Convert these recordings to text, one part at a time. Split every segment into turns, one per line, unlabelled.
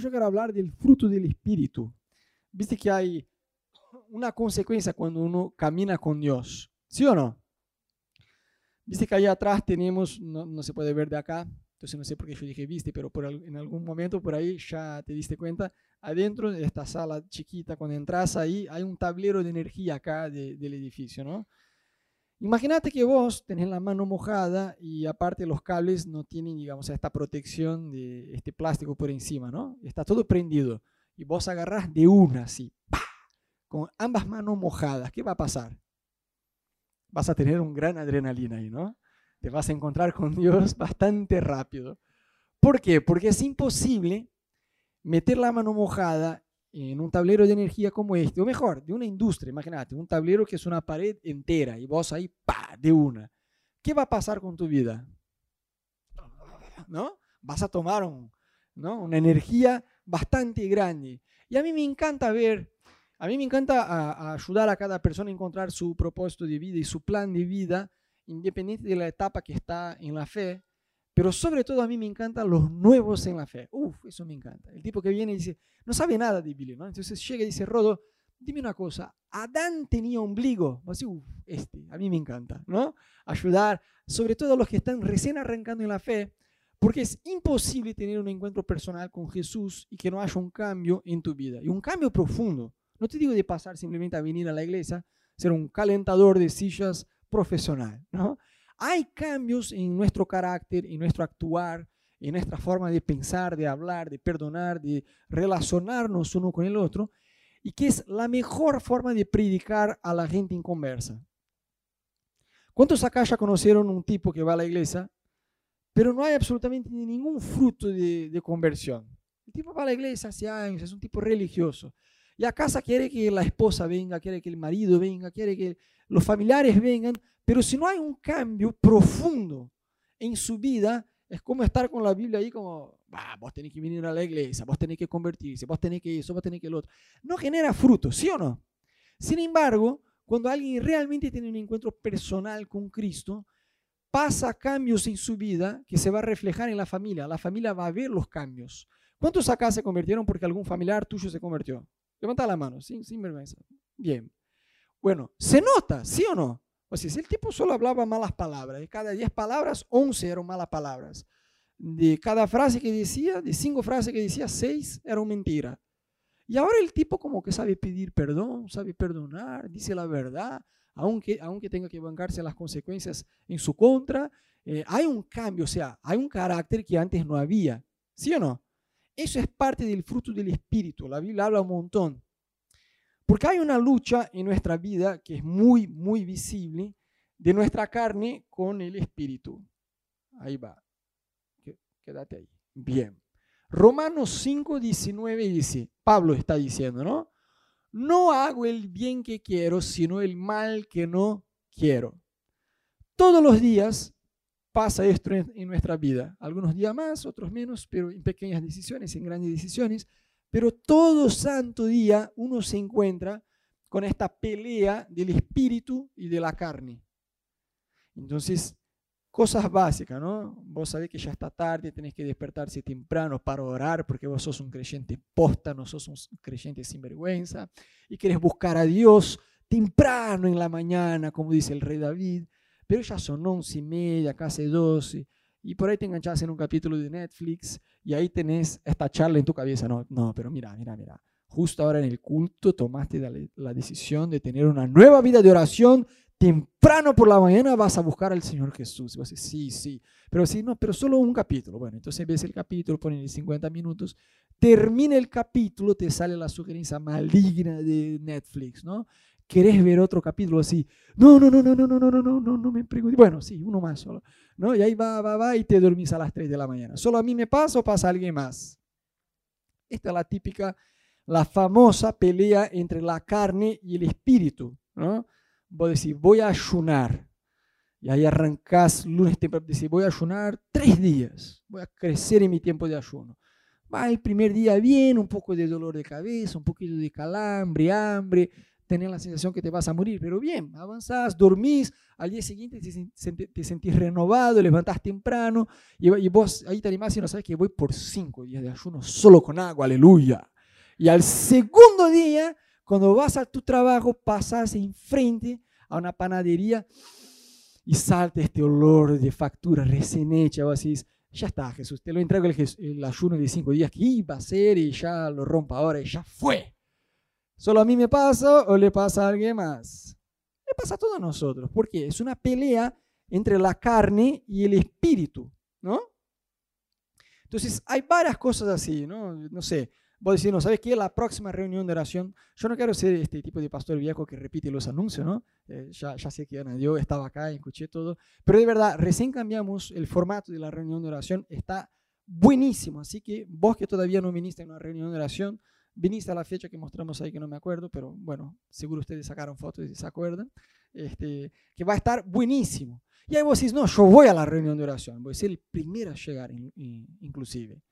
hoy yo quiero hablar del fruto del Espíritu. Viste que hay una consecuencia cuando uno camina con Dios, ¿sí o no? Viste que allá atrás tenemos, no, se puede ver de acá, entonces no sé por qué yo dije viste, pero por, en algún momento por ahí ya te diste cuenta, adentro de esta sala chiquita, cuando entras ahí, hay un tablero de energía acá del edificio, ¿no? Imagínate que vos tenés la mano mojada y aparte los cables no tienen, digamos, esta protección de este plástico por encima, ¿no? Está todo prendido. Y vos agarrás de una así, con ambas manos mojadas. ¿Qué va a pasar? Vas a tener un gran adrenalina ahí, ¿no? Te vas a encontrar con Dios bastante rápido. ¿Por qué? Porque es imposible meter la mano mojada en un tablero de energía como este, o mejor, de una industria, imagínate, un tablero que es una pared entera y vos ahí, pa, de una. ¿Qué va a pasar con tu vida? ¿No? Vas a tomar ¿no? una energía bastante grande. Y a mí me encanta ver, a mí me encanta ayudar a cada persona a encontrar su propósito de vida y su plan de vida, independiente de la etapa que está en la fe, pero sobre todo a mí me encantan los nuevos en la fe. Uf, eso me encanta. El tipo que viene y dice, no sabe nada de Biblia, ¿no? Entonces llega y dice, Rodo, dime una cosa, Adán tenía ombligo. Así, uf, este, a mí me encanta, ¿no? Ayudar, sobre todo a los que están recién arrancando en la fe, porque es imposible tener un encuentro personal con Jesús y que no haya un cambio en tu vida. Y un cambio profundo. No te digo de pasar simplemente a venir a la iglesia, ser un calentador de sillas profesional, ¿no? Hay cambios en nuestro carácter, en nuestro actuar, en nuestra forma de pensar, de hablar, de perdonar, de relacionarnos uno con el otro, y que es la mejor forma de predicar a la gente en conversa. ¿Cuántos acá ya conocieron un tipo que va a la iglesia, pero no hay absolutamente ningún fruto de, de conversión? El tipo va a la iglesia hace años, es un tipo religioso. Y a casa quiere que la esposa venga, quiere que el marido venga, quiere que los familiares vengan, pero si no hay un cambio profundo en su vida, es como estar con la Biblia ahí como, vos tenés que venir a la iglesia, vos tenés que convertirse, vos tenés que eso, vos tenés que lo otro. No genera fruto, ¿sí o no? Sin embargo, cuando alguien realmente tiene un encuentro personal con Cristo, pasa cambios en su vida que se va a reflejar en la familia. La familia va a ver los cambios. ¿Cuántos acá se convirtieron porque algún familiar tuyo se convirtió? Levanta la mano, sin, sin vergüenza. Bien. Bueno, se nota, ¿sí o no? O sea, si el tipo solo hablaba malas palabras, de cada 10 palabras, 11 eran malas palabras. De cada frase que decía, de cinco frases que decía, 6 eran mentira. Y ahora el tipo como que sabe pedir perdón, sabe perdonar, dice la verdad, aunque, aunque tenga que bancarse las consecuencias en su contra. Eh, hay un cambio, o sea, hay un carácter que antes no había. ¿Sí o no? Eso es parte del fruto del Espíritu. La Biblia habla un montón porque hay una lucha en nuestra vida que es muy, muy visible de nuestra carne con el espíritu. Ahí va. Quédate ahí. Bien. Romanos 5, 19 dice, Pablo está diciendo, ¿no? No hago el bien que quiero, sino el mal que no quiero. Todos los días pasa esto en nuestra vida. Algunos días más, otros menos, pero en pequeñas decisiones, en grandes decisiones. Pero todo santo día uno se encuentra con esta pelea del espíritu y de la carne. Entonces, cosas básicas, ¿no? Vos sabés que ya está tarde, tenés que despertarse temprano para orar porque vos sos un creyente posta, no sos un creyente sin vergüenza y querés buscar a Dios temprano en la mañana, como dice el rey David, pero ya son once y media, casi doce, y por ahí te enganchas en un capítulo de Netflix y ahí tenés esta charla en tu cabeza. No, no, pero mira, mira, mira. Justo ahora en el culto tomaste la, decisión de tener una nueva vida de oración. Temprano por la mañana vas a buscar al Señor Jesús. Y vas a decir, sí, sí. Pero sí, no, pero solo un capítulo. Bueno, entonces ves el capítulo, pones 50 minutos. Termina el capítulo, te sale la sugerencia maligna de Netflix, ¿no? ¿Querés ver otro capítulo así? No, no, no, no, no, no, no, no, no, no, no me preguntes. Bueno, sí, uno más solo. ¿no? Y ahí va, va, va y te dormís a las 3 de la mañana. ¿Solo a mí me pasa o pasa a alguien más? Esta es la típica, la famosa pelea entre la carne y el espíritu. ¿no? Vos decís, voy a ayunar. Y ahí arrancás lunes temprano, decís, voy a ayunar tres días. Voy a crecer en mi tiempo de ayuno. Va el primer día bien, un poco de dolor de cabeza, un poquito de calambre, hambre, tenés la sensación que te vas a morir, pero bien, avanzás, dormís, al día siguiente te, sentís renovado, levantás temprano y, vos ahí te animás y no sabes que voy por cinco días de ayuno solo con agua, aleluya. Y al segundo día, cuando vas a tu trabajo, pasas enfrente a una panadería y salta este olor de factura recién hecha, vos decís, ya está, Jesús, te lo entrego el, ayuno de cinco días que iba a ser y ya lo rompa ahora y ya fue. ¿Solo a mí me pasa o le pasa a alguien más? Le pasa a todos nosotros, porque es una pelea entre la carne y el espíritu, ¿no? Entonces, hay varias cosas así, ¿no? No sé, vos decís, no, ¿sabes qué? La próxima reunión de oración, yo no quiero ser este tipo de pastor viejo que repite los anuncios, ¿no? Eh, ya, sé que yo estaba acá, escuché todo, pero de verdad, recién cambiamos el formato de la reunión de oración, está buenísimo, así que vos que todavía no viniste a una reunión de oración, viniste a la fecha que mostramos ahí, que no me acuerdo, pero bueno, seguro ustedes sacaron fotos y se acuerdan, este, que va a estar buenísimo. Y ahí vos decís, no, yo voy a la reunión de oración, voy a ser el primero a llegar inclusive.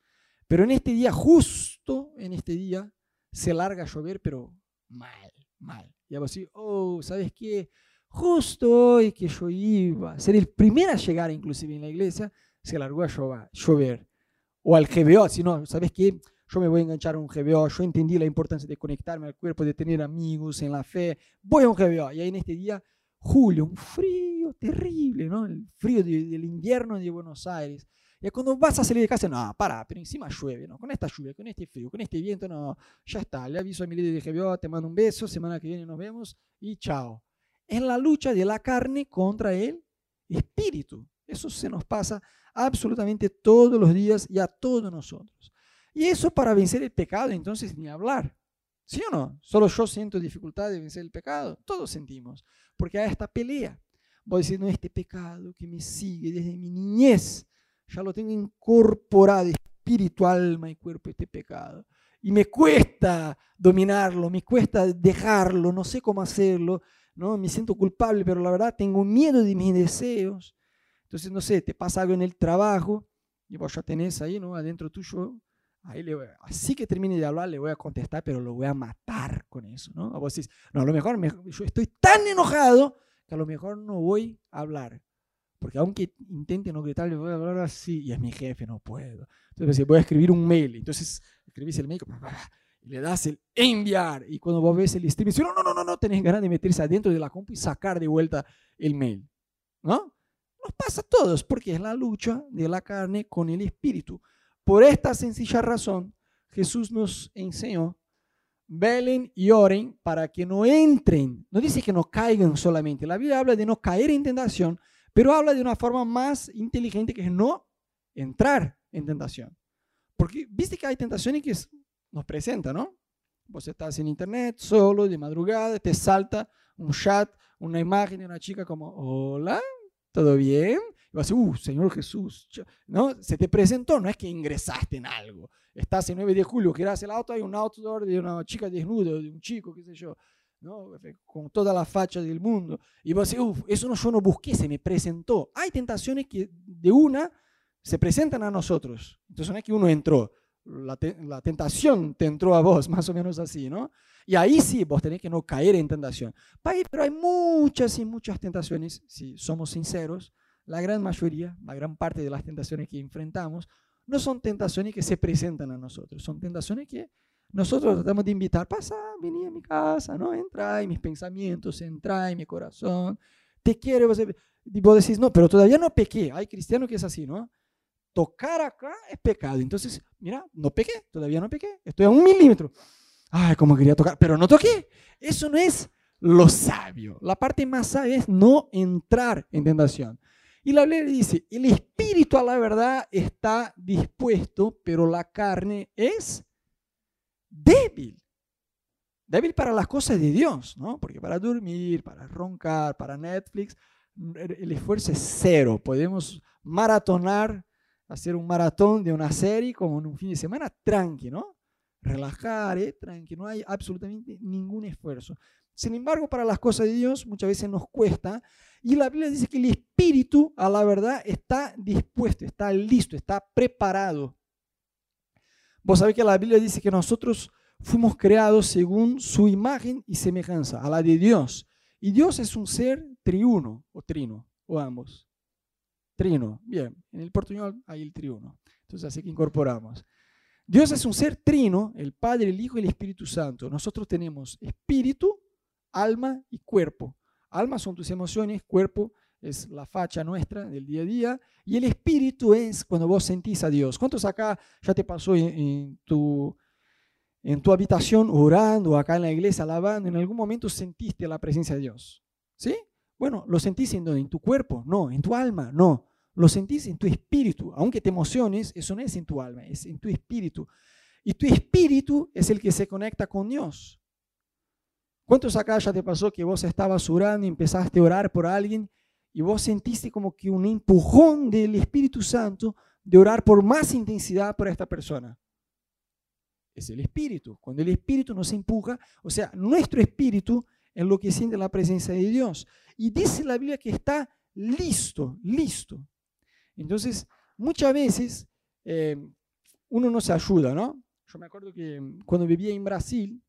Pero en este día, justo en este día, se larga a llover, pero mal, mal. Y vos decís, oh, ¿sabes qué? Justo hoy que yo iba a ser el primero a llegar, inclusive en la iglesia, se largó a llover. O al GBO, si no, ¿sabes qué? Yo me voy a enganchar a un GBO, yo entendí la importancia de conectarme al cuerpo, de tener amigos en la fe, voy a un GBO. Y ahí en este día, julio, un frío terrible, ¿no? El frío del invierno de Buenos Aires. Y cuando vas a salir de casa, no, para, pero encima llueve, ¿no? Con esta lluvia, con este frío, con este viento, no, ya está. Le aviso a mi líder de GBO, te mando un beso, semana que viene nos vemos y chao. Es la lucha de la carne contra el espíritu. Eso se nos pasa absolutamente todos los días y a todos nosotros. Y eso para vencer el pecado, entonces ni hablar. ¿Sí o no? Solo yo siento dificultad de vencer el pecado. Todos sentimos. Porque hay esta pelea. Voy no, este pecado que me sigue desde mi niñez ya lo tengo incorporado, espíritu, alma y cuerpo, este pecado. Y me cuesta dominarlo, me cuesta dejarlo, no sé cómo hacerlo, ¿no? Me siento culpable, pero la verdad tengo miedo de mis deseos. Entonces, no sé, te pasa algo en el trabajo y vos ya tenés ahí, ¿no? Adentro tuyo, ahí le así que termine de hablar, le voy a contestar, pero lo voy a matar con eso, ¿no? A vos decís, no, a lo mejor yo estoy tan enojado que a lo mejor no voy a hablar. Porque aunque intente no gritarle, voy a hablar así, y es mi jefe, no puedo. Entonces voy a escribir un mail. Entonces escribís el mail y le das el enviar. Y cuando vos ves el stream, no, no, no, no, no, tenés ganas de meterse adentro de la compu y sacar de vuelta el mail. ¿No? Nos pasa a todos, porque es la lucha de la carne con el espíritu. Por esta sencilla razón, Jesús nos enseñó, velen y oren para que no entren. No dice que no caigan solamente. La Biblia habla de no caer en tentación, pero habla de una forma más inteligente que es no entrar en tentación. Porque viste que hay tentaciones que nos presentan, ¿no? Vos estás en internet solo, de madrugada, te salta un chat, una imagen de una chica como, hola, ¿todo bien? Y vas a decir, uh, Señor Jesús, ¿no? Se te presentó, no es que ingresaste en algo. Estás en 9 de julio, quieras el auto, hay un outdoor de una chica desnuda, de un chico, qué sé yo. ¿no? con toda la facha del mundo. Y vos decís, uff, eso no, yo no busqué, se me presentó. Hay tentaciones que de una se presentan a nosotros. Entonces no es que uno entró, la, la, tentación te entró a vos, más o menos así, ¿no? Y ahí sí, vos tenés que no caer en tentación. Pero hay muchas y muchas tentaciones, si somos sinceros, la gran mayoría, la gran parte de las tentaciones que enfrentamos, no son tentaciones que se presentan a nosotros, son tentaciones que nosotros tratamos de invitar, pasa, vení a mi casa, ¿no? Entra en mis pensamientos, entra en mi corazón, te quiero. Y vos decís, no, pero todavía no pequé. Hay cristianos que es así, ¿no? Tocar acá es pecado. Entonces, mira, no pequé, todavía no pequé. Estoy a un milímetro. Ay, como quería tocar, pero no toqué. Eso no es lo sabio. La parte más sabia es no entrar en tentación. Y la Biblia dice, el espíritu a la verdad está dispuesto, pero la carne es débil. Débil para las cosas de Dios, ¿no? Porque para dormir, para roncar, para Netflix, el esfuerzo es cero. Podemos maratonar, hacer un maratón de una serie como en un fin de semana tranqui, ¿no? Relajar, ¿eh? tranqui, no hay absolutamente ningún esfuerzo. Sin embargo, para las cosas de Dios muchas veces nos cuesta. Y la Biblia dice que el espíritu, a la verdad, está dispuesto, está listo, está preparado Vos sabés que la Biblia dice que nosotros fuimos creados según su imagen y semejanza, a la de Dios. Y Dios es un ser triuno, o trino, o ambos. Trino, bien, en el portuñol hay el triuno. Entonces así que incorporamos. Dios es un ser trino, el Padre, el Hijo y el Espíritu Santo. Nosotros tenemos espíritu, alma y cuerpo. Alma son tus emociones, cuerpo es la facha nuestra del día a día, y el espíritu es cuando vos sentís a Dios. ¿Cuántos acá ya te pasó en, tu, en tu habitación orando, acá en la iglesia alabando, en algún momento sentiste la presencia de Dios? ¿Sí? Bueno, ¿lo sentís en, en tu cuerpo? No, en tu alma, no. Lo sentís en tu espíritu. Aunque te emociones, eso no es en tu alma, es en tu espíritu. Y tu espíritu es el que se conecta con Dios. ¿Cuántos acá ya te pasó que vos estabas orando y empezaste a orar por alguien y vos sentiste como que un empujón del Espíritu Santo de orar por más intensidad por esta persona. Es el Espíritu. Cuando el Espíritu nos empuja, o sea, nuestro Espíritu es lo que siente la presencia de Dios. Y dice la Biblia que está listo, listo. Entonces, muchas veces eh, uno no se ayuda, ¿no? Yo me acuerdo que cuando vivía en Brasil,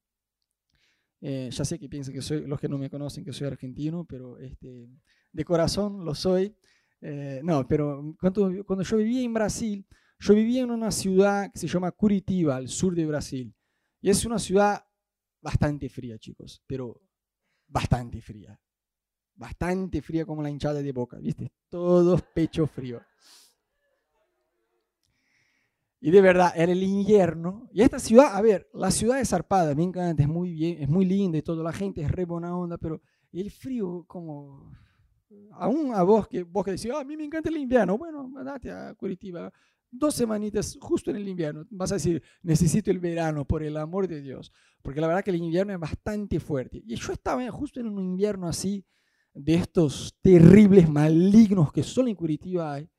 eh, ya sé que piensan que soy, los que no me conocen, que soy argentino, pero este, de corazón lo soy. Eh, no, pero cuando, cuando yo vivía en Brasil, yo vivía en una ciudad que se llama Curitiba, al sur de Brasil. Y es una ciudad bastante fría, chicos, pero bastante fría. Bastante fría como la hinchada de boca, ¿viste? Todos pecho frío. Y de verdad, era el invierno. Y esta ciudad, a ver, la ciudad es zarpada, me encanta, es muy bien, es muy linda y todo, la gente es re buena onda, pero el frío como aún a vos que, vos que decís, ah, a mí me encanta el invierno, bueno, date a Curitiba dos semanitas justo en el invierno. Vas a decir, necesito el verano, por el amor de Dios. Porque la verdad que el invierno es bastante fuerte. Y yo estaba justo en un invierno así, de estos terribles malignos que solo en Curitiba hay.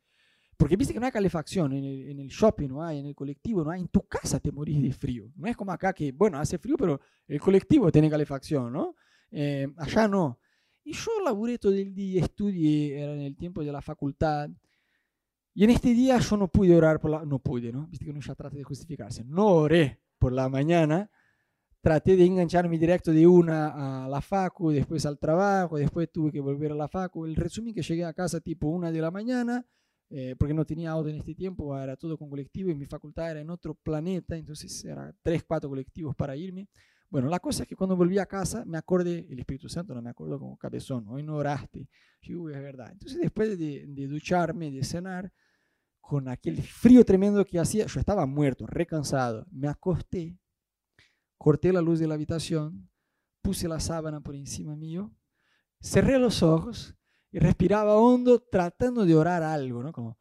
Porque viste que no hay calefacción en el, en el, shopping, no hay, en el colectivo, no hay. En tu casa te morís de frío. No es como acá que, bueno, hace frío, pero el colectivo tiene calefacción, ¿no? Eh, allá no. Y yo laburé todo el día, estudié, era en el tiempo de la facultad. Y en este día yo no pude orar por la... No pude, ¿no? Viste que uno ya trata de justificarse. No oré por la mañana. Traté de engancharme directo de una a la facu, después al trabajo, después tuve que volver a la facu. El resumen que llegué a casa tipo una de la mañana, eh, porque no tenía auto en este tiempo, era todo con colectivo y mi facultad era en otro planeta, entonces eran tres, cuatro colectivos para irme. Bueno, la cosa es que cuando volví a casa me acordé, el Espíritu Santo no me acuerdo como cabezón, hoy no oraste. Yo, es verdad. Entonces después de, ducharme, de cenar, con aquel frío tremendo que hacía, yo estaba muerto, recansado. Me acosté, corté la luz de la habitación, puse la sábana por encima mío, cerré los ojos y respiraba hondo tratando de orar algo, ¿no? Como,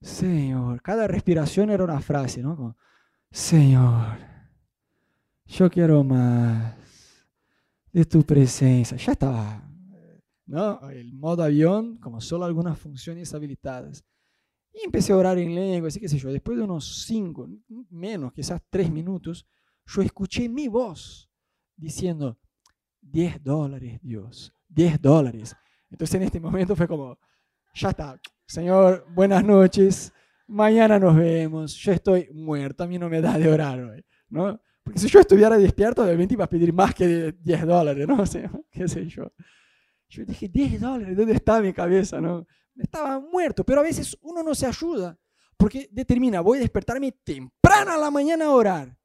Señor, cada respiración era una frase, ¿no? Como, Señor yo quiero más de tu presencia. Ya estaba, ¿no? El modo avión, como solo algunas funciones habilitadas. Y empecé a orar en lengua, así que sé yo. Después de unos cinco, menos, quizás tres minutos, yo escuché mi voz diciendo, 10 dólares, Dios, 10 dólares. Entonces en este momento fue como, ya está, Señor, buenas noches, mañana nos vemos, yo estoy muerto, a mí no me da de orar hoy, ¿no? Porque si yo estuviera despierto, obviamente iba a pedir más que 10 dólares, ¿no? O sea, qué sé yo. Yo dije, 10 dólares, ¿dónde está mi cabeza? ¿no? Estaba muerto, pero a veces uno no se ayuda porque determina, voy a despertarme temprano a la mañana a orar,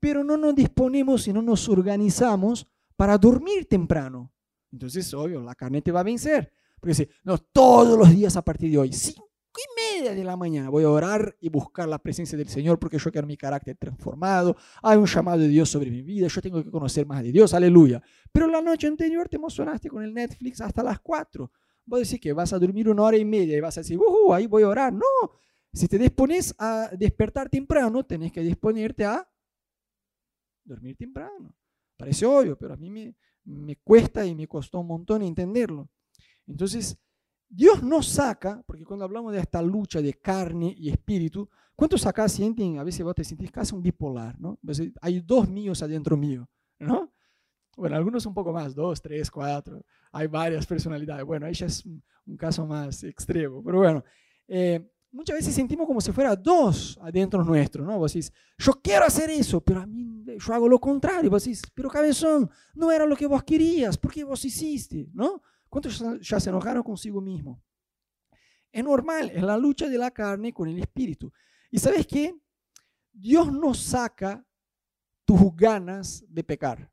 pero no nos disponemos y no nos organizamos para dormir temprano. Entonces, obvio, la carne te va a vencer. Porque dice, no, todos los días a partir de hoy, sí, y media de la mañana voy a orar y buscar la presencia del Señor porque yo quiero mi carácter transformado. Hay un llamado de Dios sobre mi vida. Yo tengo que conocer más de Dios. Aleluya. Pero la noche anterior te emocionaste con el Netflix hasta las 4. Vos decís que vas a dormir una hora y media y vas a decir, uh, ahí voy a orar. No. Si te dispones a despertar temprano, tenés que disponerte a dormir temprano. Parece obvio, pero a mí me, cuesta y me costó un montón entenderlo. Entonces, Dios no saca, porque cuando hablamos de esta lucha de carne y espíritu, ¿cuántos acá sienten, a veces vos te sentís casi un bipolar, ¿no? Hay dos míos adentro mío, ¿no? Bueno, algunos un poco más, dos, tres, cuatro, hay varias personalidades. Bueno, ya es un, caso más extremo, pero bueno, eh, muchas veces sentimos como si fuera dos adentro nuestro, ¿no? Vos decís, yo quiero hacer eso, pero a mí yo hago lo contrario. Vos decís, pero cabezón, no era lo que vos querías, ¿por qué vos hiciste? ¿No? ¿Cuántos ya se enojaron consigo mismo? Es normal, es la lucha de la carne con el espíritu. ¿Y sabes qué? Dios no saca tus ganas de pecar.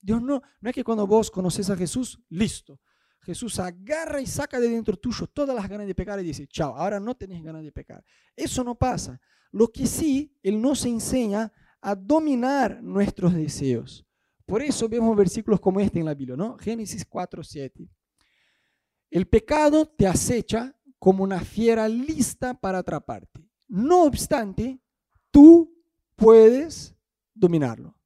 Dios no, no es que cuando vos conoces a Jesús, listo. Jesús agarra y saca de dentro tuyo todas las ganas de pecar y dice, chao, ahora no tenés ganas de pecar. Eso no pasa. Lo que sí, Él nos enseña a dominar nuestros deseos. Por eso vemos versículos como este en la Biblia, ¿no? Génesis 4, 7. El pecado te acecha como una fiera lista para atraparte. No obstante, tú puedes dominarlo.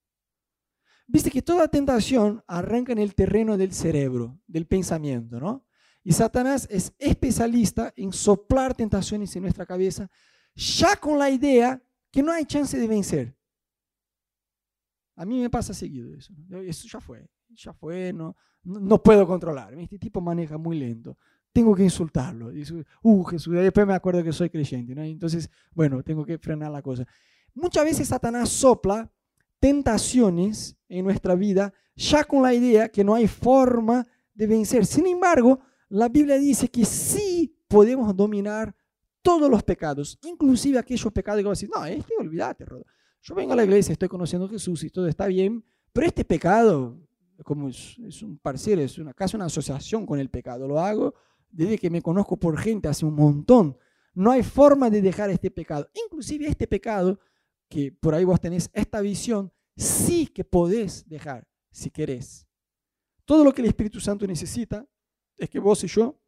Viste que toda tentación arranca en el terreno del cerebro, del pensamiento, ¿no? Y Satanás es especialista en soplar tentaciones en nuestra cabeza, ya con la idea que no hay chance de vencer. A mí me pasa seguido eso. Eso ya fue, ya fue, no, no puedo controlar. Este tipo maneja muy lento. Tengo que insultarlo. uh, Jesús, después me acuerdo que soy creyente. ¿no? Entonces, bueno, tengo que frenar la cosa. Muchas veces Satanás sopla tentaciones en nuestra vida ya con la idea que no hay forma de vencer. Sin embargo, la Biblia dice que sí podemos dominar todos los pecados, inclusive aquellos pecados que vos decís, no, este olvídate, Yo vengo a la iglesia, estoy conociendo a Jesús y todo está bien, pero este pecado, como es, un parcial, es una, casi una asociación con el pecado, lo hago desde que me conozco por gente hace un montón. No hay forma de dejar este pecado. Inclusive este pecado que por ahí vos tenés esta visión, sí que podés dejar si querés. Todo lo que el Espíritu Santo necesita es que vos y yo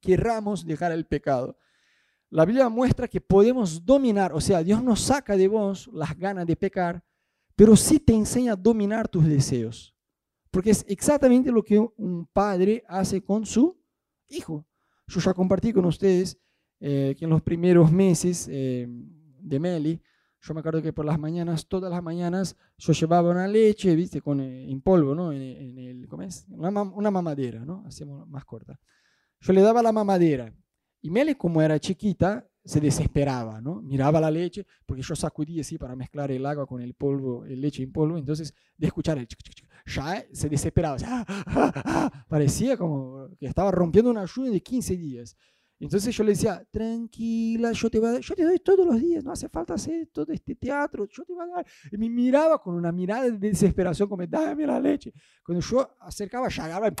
querramos dejar el pecado. La Biblia muestra que podemos dominar, o sea, Dios no saca de vos las ganas de pecar, pero sí te enseña a dominar tus deseos. Porque es exactamente lo que un padre hace con su hijo. Yo ya compartí con ustedes eh, que en los primeros meses eh, de Meli, yo me acuerdo que por las mañanas, todas las mañanas, yo llevaba una leche, viste, con, eh, en polvo, ¿no? En, el, ¿cómo es? Una, mamadera, ¿no? Hacemos más corta. Yo le daba la mamadera. Y Mele, como era chiquita, se desesperaba, ¿no? Miraba la leche, porque yo sacudía así para mezclar el agua con el polvo, el leche en polvo, entonces de escuchar el ya se desesperaba, parecía como que estaba rompiendo una ayuda de 15 días. Entonces yo le decía, tranquila, yo te, voy a dar, yo te doy todos los días, no hace falta hacer todo este teatro, yo te voy a dar. Y me miraba con una mirada de desesperación, como, dame la leche. Cuando yo acercaba, agarraba.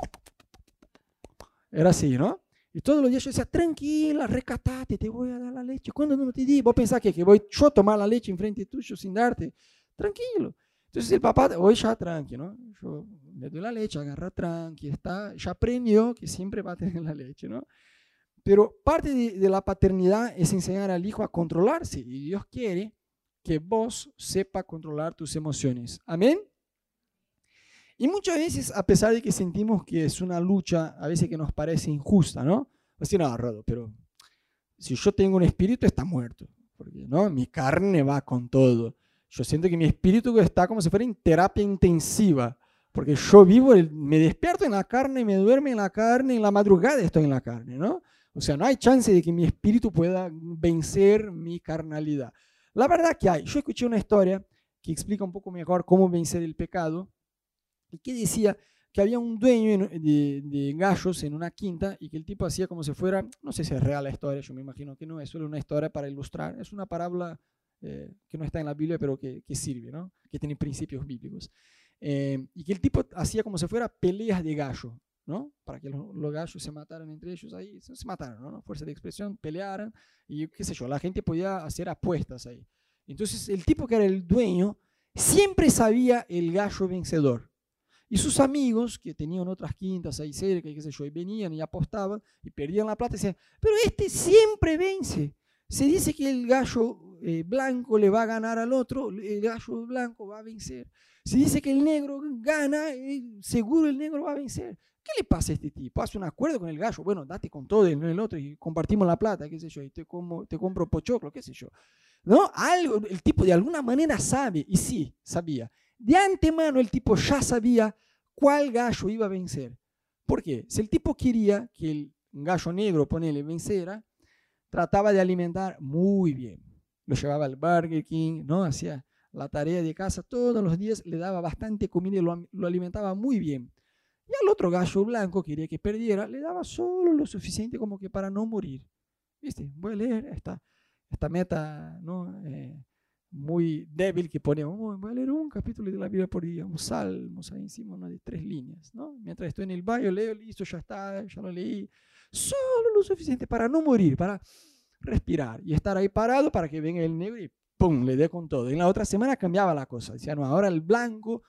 Era así, ¿no? Y todos los días yo decía, tranquila, recatate, te voy a dar la leche. Cuando no te di, vos pensás que, que voy yo a tomar la leche enfrente tuyo sin darte. Tranquilo. Entonces el papá, hoy ya tranqui, ¿no? Yo le doy la leche, agarra tranqui, está, ya aprendió que siempre va a tener la leche, ¿no? Pero parte de, la paternidad es enseñar al hijo a controlarse y Dios quiere que vos sepa controlar tus emociones. Amén. Y muchas veces, a pesar de que sentimos que es una lucha, a veces que nos parece injusta, ¿no? Así, no, Rodo, pero si yo tengo un espíritu, está muerto. Porque, ¿no? Mi carne va con todo. Yo siento que mi espíritu está como si fuera en terapia intensiva. Porque yo vivo, me despierto en la carne, me duermo en la carne, en la madrugada estoy en la carne, ¿no? O sea, no hay chance de que mi espíritu pueda vencer mi carnalidad. La verdad que hay. Yo escuché una historia que explica un poco mejor cómo vencer el pecado y que decía que había un dueño de, gallos en una quinta y que el tipo hacía como si fuera, no sé si es real la historia, yo me imagino que no, es solo una historia para ilustrar, es una parábola eh, que no está en la Biblia, pero que, sirve, ¿no? que tiene principios bíblicos. Eh, y que el tipo hacía como si fuera peleas de gallo. ¿No? Para que los, gallos se mataran entre ellos ahí, se, mataron, ¿no? Fuerza de expresión, pelearan y qué sé yo, la gente podía hacer apuestas ahí. Entonces el tipo que era el dueño siempre sabía el gallo vencedor. Y sus amigos, que tenían otras quintas ahí cerca, y qué sé yo, y venían y apostaban y perdían la plata, y decían, pero este siempre vence. Se dice que el gallo eh, blanco le va a ganar al otro, el gallo blanco va a vencer. Se dice que el negro gana, eh, seguro el negro va a vencer. ¿Qué le pasa a este tipo? Hace un acuerdo con el gallo. Bueno, date con todo el, el otro y compartimos la plata, qué sé yo, y te, como, te compro pochoclo, qué sé yo. ¿No? Algo, el tipo de alguna manera sabe, y sí, sabía. De antemano el tipo ya sabía cuál gallo iba a vencer. ¿Por qué? Si el tipo quería que el gallo negro, ponele, venciera, trataba de alimentar muy bien. Lo llevaba al Burger King, ¿no? Hacía, la tarea de casa todos los días, le daba bastante comida y lo, lo alimentaba muy bien. Y al otro gallo blanco, quería que perdiera, le daba solo lo suficiente como que para no morir. ¿Viste? Voy a leer esta, esta meta ¿no? Eh, muy débil que ponemos. Voy a leer un capítulo de la Biblia por día, un salmo ahí encima ¿no? de tres líneas. ¿no? Mientras estoy en el baño, leo, listo, ya está, ya lo leí. Solo lo suficiente para no morir, para respirar y estar ahí parado para que venga el negro y ¡pum! le dé con todo. En la otra semana cambiaba la cosa. Decía, no, ahora el blanco,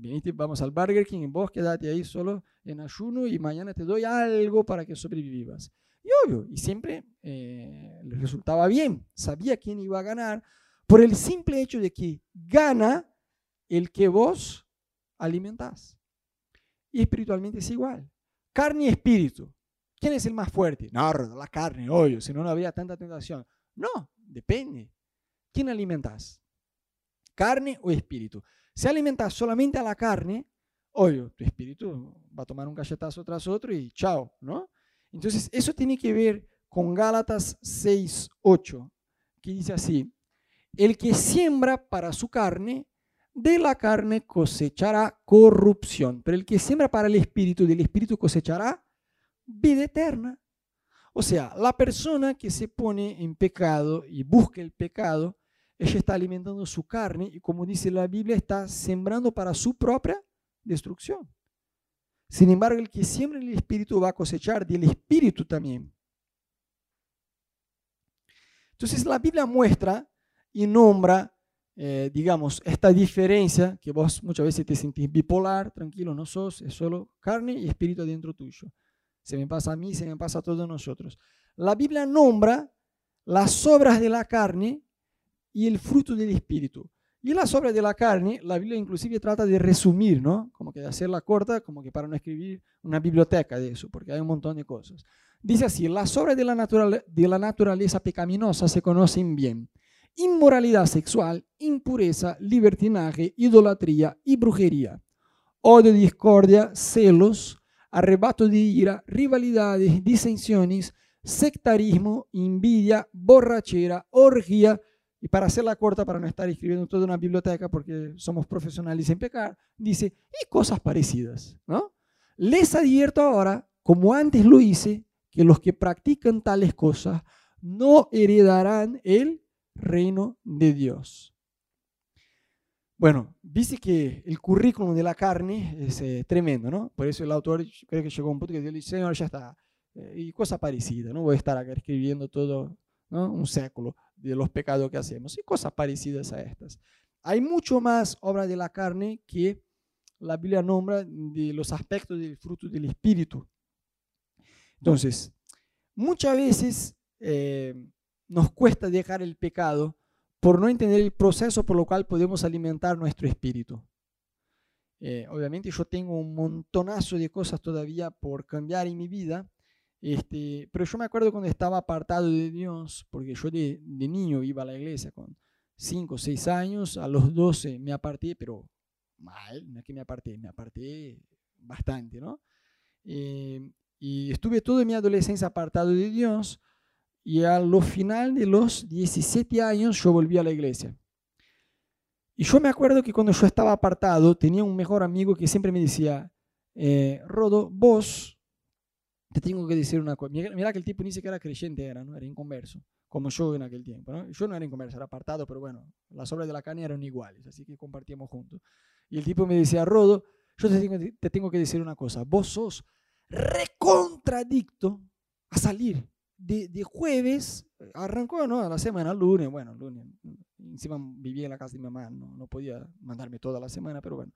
viniste, vamos al Burger King, vos quedate ahí solo en ayuno y mañana te doy algo para que sobrevivas. Y obvio, y siempre eh, resultaba bien, sabía quién iba a ganar, por el simple hecho de que gana el que vos alimentás. Y espiritualmente es igual. Carne y espíritu. ¿Quién es el más fuerte? No, la carne, obvio, si no, no habría tanta tentación. No, depende. ¿Quién alimentas? ¿Carne o espíritu? Si alimentas solamente a la carne, obvio, tu espíritu va a tomar un galletazo tras otro y chao, ¿no? Entonces, eso tiene que ver con Gálatas 6, 8, que dice así, el que siembra para su carne, de la carne cosechará corrupción, pero el que siembra para el espíritu, del espíritu cosechará vida eterna. O sea, la persona que se pone en pecado y busca el pecado, ella está alimentando su carne y como dice la Biblia, está sembrando para su propia destrucción. Sin embargo, el que siembra el Espíritu va a cosechar del Espíritu también. Entonces la Biblia muestra y nombra, eh, digamos, esta diferencia que vos muchas veces te sentís bipolar, tranquilo, no sos, es solo carne y espíritu dentro tuyo. Se me pasa a mí, se me pasa a todos nosotros. La Biblia nombra las obras de la carne y el fruto del espíritu. Y las obras de la carne, la Biblia inclusive trata de resumir, ¿no? Como que de hacerla corta, como que para no escribir una biblioteca de eso, porque hay un montón de cosas. Dice así, las obras de la, de la naturaleza pecaminosa se conocen bien. Inmoralidad sexual, impureza, libertinaje, idolatría y brujería. Odio, discordia, celos, arrebato de ira, rivalidades, disensiones, sectarismo, envidia, borrachera, orgía, y para hacerla corta, para no estar escribiendo toda una biblioteca, porque somos profesionales en pecar, dice, y cosas parecidas, ¿no? Les advierto ahora, como antes lo hice, que los que practican tales cosas no heredarán el reino de Dios. Bueno, dice que el currículum de la carne es eh, tremendo, ¿no? Por eso el autor creo que llegó a un punto que dice, Señor, ya está. Eh, y cosa parecida, no voy a estar acá escribiendo todo un século de los pecados que hacemos y cosas parecidas a estas. Hay mucho más obra de la carne que la Biblia nombra de los aspectos del fruto del Espíritu. Entonces, muchas veces eh, nos cuesta dejar el pecado por no entender el proceso por lo cual podemos alimentar nuestro espíritu. Eh, obviamente yo tengo un montonazo de cosas todavía por cambiar en mi vida, este, pero yo me acuerdo cuando estaba apartado de Dios, porque yo de, niño iba a la iglesia con 5 o 6 años, a los 12 me aparté, pero mal, no es que me aparté, me aparté bastante, ¿no? Eh, y estuve toda mi adolescencia apartado de Dios, y a lo final de los 17 años yo volví a la iglesia. Y yo me acuerdo que cuando yo estaba apartado, tenía un mejor amigo que siempre me decía, eh, Rodo, vos te tengo que decir una cosa. Mira que el tipo ni siquiera era creyente, era, ¿no? era inconverso, como yo en aquel tiempo. ¿no? Yo no era inconverso, era apartado, pero bueno, las obras de la carne eran iguales, así que compartíamos juntos. Y el tipo me decía, Rodo, yo te tengo, te tengo que decir una cosa, vos sos recontradicto a salir de, de, jueves, arrancó ¿no? la semana, lunes, bueno, lunes, encima vivía en la casa de mi mamá, no, no podía mandarme toda la semana, pero bueno.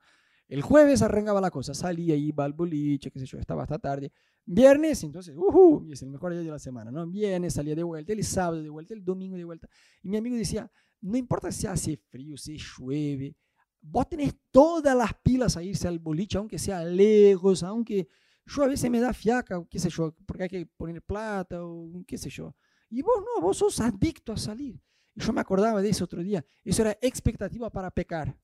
El jueves arrancaba la cosa, salía, iba al boliche, qué sé yo, estaba hasta tarde. Viernes, entonces, uh, es el mejor día de la semana, ¿no? Viernes salía de vuelta, el sábado de vuelta, el domingo de vuelta. Y mi amigo decía, no importa si hace frío, si llueve, vos tenés todas las pilas a irse al boliche, aunque sea lejos, aunque yo a veces me da fiaca, qué sé yo, porque hay que poner plata o qué sé yo. Y vos no, vos sos adicto a salir. Yo me acordaba de eso otro día. Eso era expectativa para pecar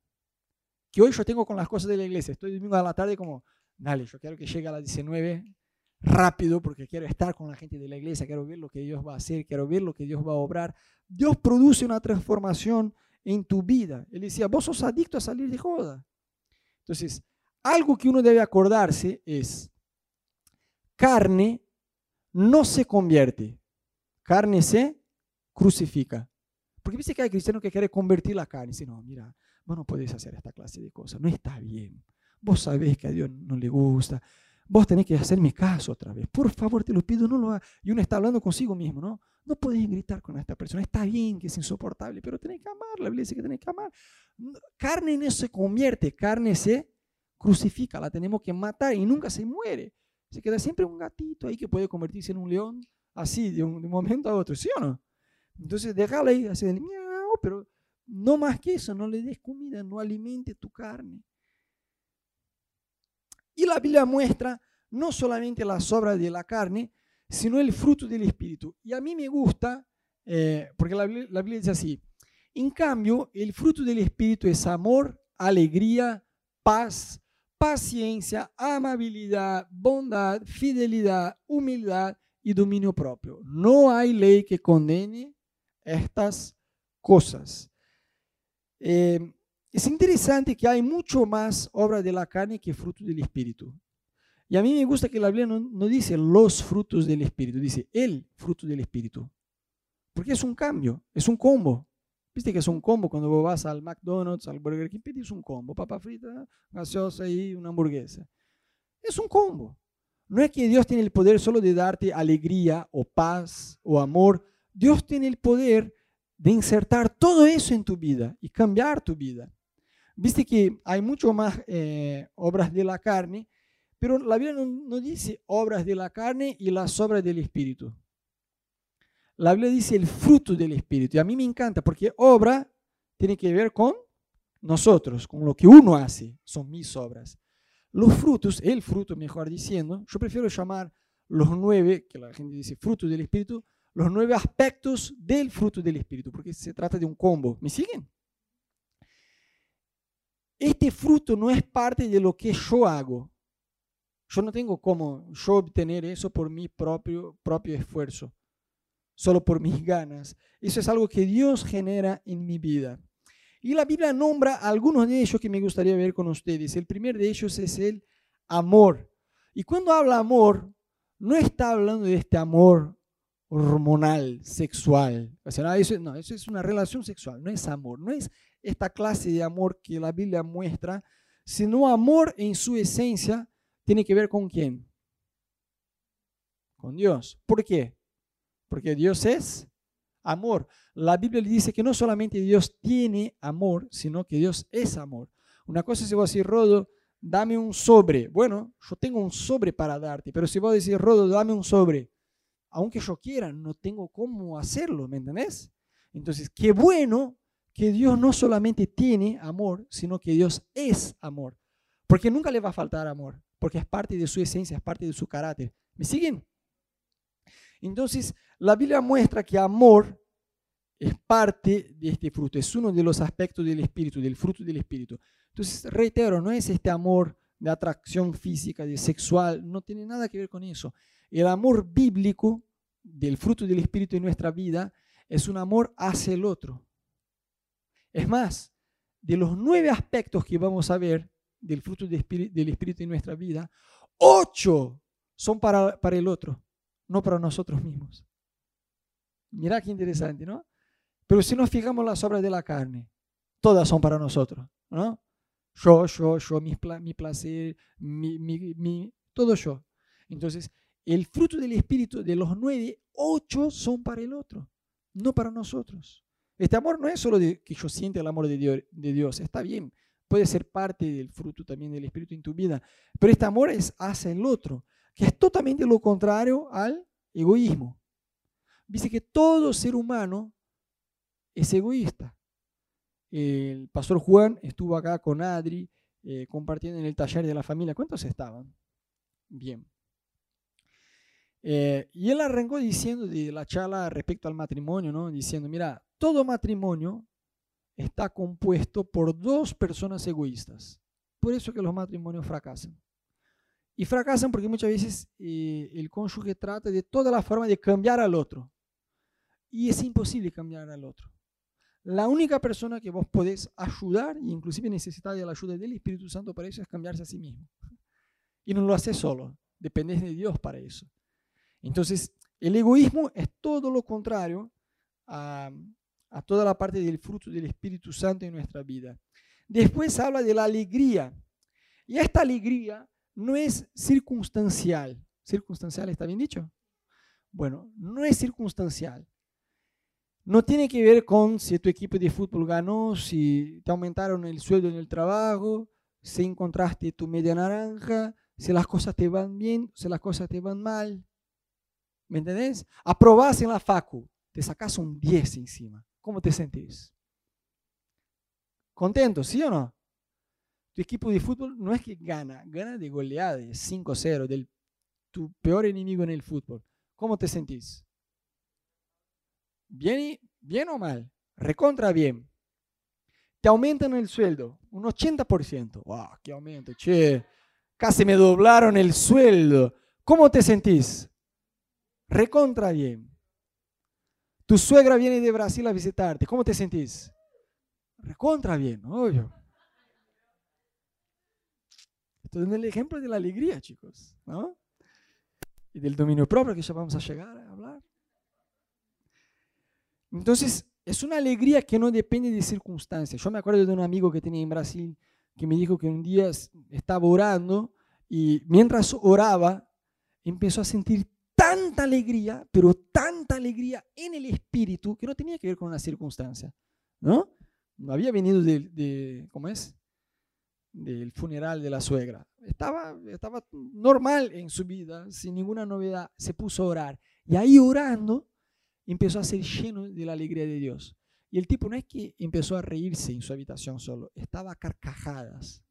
que hoy yo tengo con las cosas de la iglesia. Estoy domingo a la tarde como, dale, yo quiero que llegue a las 19 rápido porque quiero estar con la gente de la iglesia, quiero ver lo que Dios va a hacer, quiero ver lo que Dios va a obrar. Dios produce una transformación en tu vida. Él decía, vos sos adicto a salir de joda. Entonces, algo que uno debe acordarse es, carne no se convierte, carne se crucifica. Porque viste que hay cristianos que quieren convertir la carne. Dice, no, mira, vos no podés hacer esta clase de cosas, no está bien. Vos sabés que a Dios no le gusta. Vos tenés que hacerme caso otra vez. Por favor, te lo pido, no lo hagas. Y uno está hablando consigo mismo, ¿no? No podés gritar con esta persona. Está bien que es insoportable, pero tenés que amar. La Biblia dice que tenés que amar. Carne no se convierte, carne se crucifica. La tenemos que matar y nunca se muere. Se queda siempre un gatito ahí que puede convertirse en un león así de un, momento a otro, ¿sí o no? Entonces déjalo ahí, así miau, pero no más que eso, no le des comida, no alimente tu carne. Y la Biblia muestra no solamente las obras de la carne, sino el fruto del Espíritu. Y a mí me gusta, eh, porque la, la Biblia dice así, en cambio, el fruto del Espíritu es amor, alegría, paz, paciencia, amabilidad, bondad, fidelidad, humildad y dominio propio. No hay ley que condene estas cosas. Eh, es interesante que hay mucho más obra de la carne que fruto del Espíritu. Y a mí me gusta que la Biblia no, dice los frutos del Espíritu, dice el fruto del Espíritu. Porque es un cambio, es un combo. Viste que es un combo cuando vas al McDonald's, al Burger King, pedís un combo, papa frita, gaseosa y una hamburguesa. Es un combo. No es que Dios tiene el poder solo de darte alegría o paz o amor. Dios tiene el poder de insertar todo eso en tu vida y cambiar tu vida. Viste que hay mucho más eh, obras de la carne, pero la Biblia no, dice obras de la carne y las obras del Espíritu. La Biblia dice el fruto del Espíritu. Y a mí me encanta porque obra tiene que ver con nosotros, con lo que uno hace, son mis obras. Los frutos, el fruto mejor diciendo, yo prefiero llamar los nueve, que la gente dice fruto del Espíritu, los nueve aspectos del fruto del Espíritu, porque se trata de un combo. ¿Me siguen? Este fruto no es parte de lo que yo hago. Yo no tengo como yo obtener eso por mi propio, propio esfuerzo, solo por mis ganas. Eso es algo que Dios genera en mi vida. Y la Biblia nombra algunos de ellos que me gustaría ver con ustedes. El primer de ellos es el amor. Y cuando habla amor, no está hablando de este amor hormonal, sexual. O sea, eso, no, eso es una relación sexual, no es amor, no es esta clase de amor que la Biblia muestra, sino amor en su esencia tiene que ver con quién? Con Dios. ¿Por qué? Porque Dios es amor. La Biblia le dice que no solamente Dios tiene amor, sino que Dios es amor. Una cosa es vos decir, Rodo, dame un sobre. Bueno, yo tengo un sobre para darte, pero si vos decís, Rodo, dame un sobre, aunque yo quiera, no tengo cómo hacerlo, ¿me entendés? Entonces, qué bueno que Dios no solamente tiene amor, sino que Dios es amor. Porque nunca le va a faltar amor, porque es parte de su esencia, es parte de su carácter. ¿Me siguen? Entonces, la Biblia muestra que amor es parte de este fruto, es uno de los aspectos del espíritu, del fruto del espíritu. Entonces, reitero, no es este amor de atracción física, de sexual, no tiene nada que ver con eso. El amor bíblico del fruto del espíritu en nuestra vida es un amor hacia el otro. Es más, de los nueve aspectos que vamos a ver del fruto del Espíritu en nuestra vida, ocho son para, para el otro, no para nosotros mismos. Mira qué interesante, ¿no? Pero si nos fijamos las obras de la carne, todas son para nosotros, ¿no? Yo, yo, yo, mi, placer, mi, mi, todo yo. Entonces, el fruto del Espíritu de los nueve, ocho son para el otro, no para nosotros. Este amor no es solo de que yo siente el amor de Dios, está bien, puede ser parte del fruto también del Espíritu en tu vida, pero este amor es hacia el otro, que es totalmente lo contrario al egoísmo. Dice que todo ser humano es egoísta. El pastor Juan estuvo acá con Adri, eh, compartiendo en el taller de la familia. ¿Cuántos estaban? Bien. Eh, y él arrancó diciendo de la charla respecto al matrimonio, ¿no? Diciendo, mira, todo matrimonio está compuesto por dos personas egoístas. Por eso que los matrimonios fracasan. Y fracasan porque muchas veces eh, el cónyuge trata de toda la forma de cambiar al otro. Y es imposible cambiar al otro. la única persona que vos podés ayudar, e inclusive necesitar de la ayuda del Espíritu Santo para eso, es cambiarse a sí mismo. Y no lo haces solo, dependes de Dios para eso. Entonces, el egoísmo es todo lo contrario a, toda la parte del fruto del Espíritu Santo en nuestra vida. Después habla de la alegría. Y esta alegría no es circunstancial. ¿Circunstancial está bien dicho? Bueno, no es circunstancial. No tiene que ver con si tu equipo de fútbol ganó, si te aumentaron el sueldo en el trabajo, si encontraste tu media naranja, si las cosas te van bien, si las cosas te van mal. ¿Me entendés? Aprobás en la facu, te sacas un 10 encima. ¿Cómo te sentís? ¿Contento, sí o no? Tu equipo de fútbol no es que gana, gana de goleada, de 5-0, del tu peor enemigo en el fútbol. ¿Cómo te sentís? ¿Bien, bien o mal? Recontra bien. Te aumentan el sueldo, un 80%. ¡Wow! ¡Qué aumento! Che, casi me doblaron el sueldo. ¿Cómo te sentís? Recontra bien. Tu suegra viene de Brasil a visitarte. ¿Cómo te sentís? Recontra bien, obvio. Esto es el ejemplo de la alegría, chicos. ¿no? Y del dominio propio que ya vamos a llegar a hablar. Entonces, es una alegría que no depende de circunstancias. Yo me acuerdo de un amigo que tenía en Brasil que me dijo que un día estaba orando y mientras oraba empezó a sentir tanta alegría, pero tanta alegría en el espíritu que no tenía que ver con una circunstancia, ¿no? Había venido de, ¿cómo es? Del funeral de la suegra. Estaba, estaba normal en su vida, sin ninguna novedad. Se puso a orar. Y ahí orando, empezó a ser lleno de la alegría de Dios. Y el tipo no es que empezó a reírse en su habitación solo, estaba a carcajadas.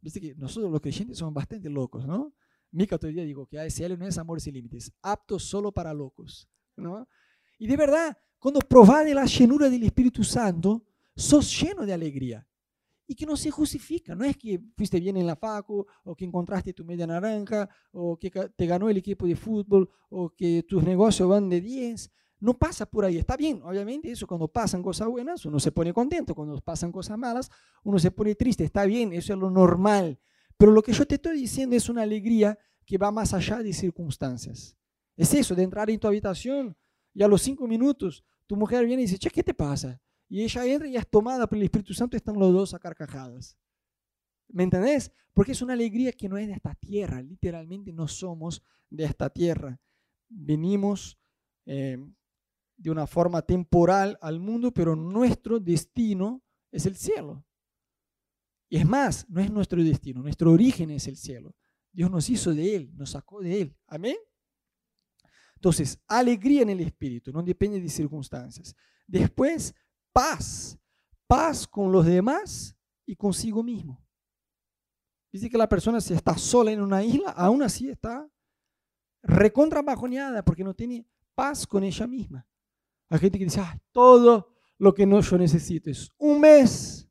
Viste que nosotros los creyentes somos bastante locos, ¿no? Mica otro día digo que ASL no es amor sin límites, apto solo para locos, ¿no? Y de verdad, cuando probás de la llenura del Espíritu Santo, sos lleno de alegría. Y que no se justifica, no es que fuiste bien en la facu, o que encontraste tu media naranja, o que te ganó el equipo de fútbol, o que tus negocios van de 10 no pasa por ahí. Está bien, obviamente, eso cuando pasan cosas buenas, uno se pone contento. Cuando pasan cosas malas, uno se pone triste. Está bien, eso es lo normal. Pero lo que yo te estoy diciendo es una alegría que va más allá de circunstancias. Es eso, de entrar en tu habitación y a los cinco minutos tu mujer viene y dice, che, ¿qué te pasa? Y ella entra y es tomada por el Espíritu Santo y están los dos a carcajadas. ¿Me entendés? Porque es una alegría que no es de esta tierra. Literalmente no somos de esta tierra. Venimos eh, de una forma temporal al mundo, pero nuestro destino es el cielo. Y es más, no es nuestro destino, nuestro origen es el cielo. Dios nos hizo de Él, nos sacó de Él. Amén. Entonces, alegría en el espíritu, no depende de circunstancias. Después, paz. Paz con los demás y consigo mismo. Dice que la persona si está sola en una isla, aún así está recontra bajoneada porque no tiene paz con ella misma. Hay gente que dice, todo lo que no yo necesito es un mes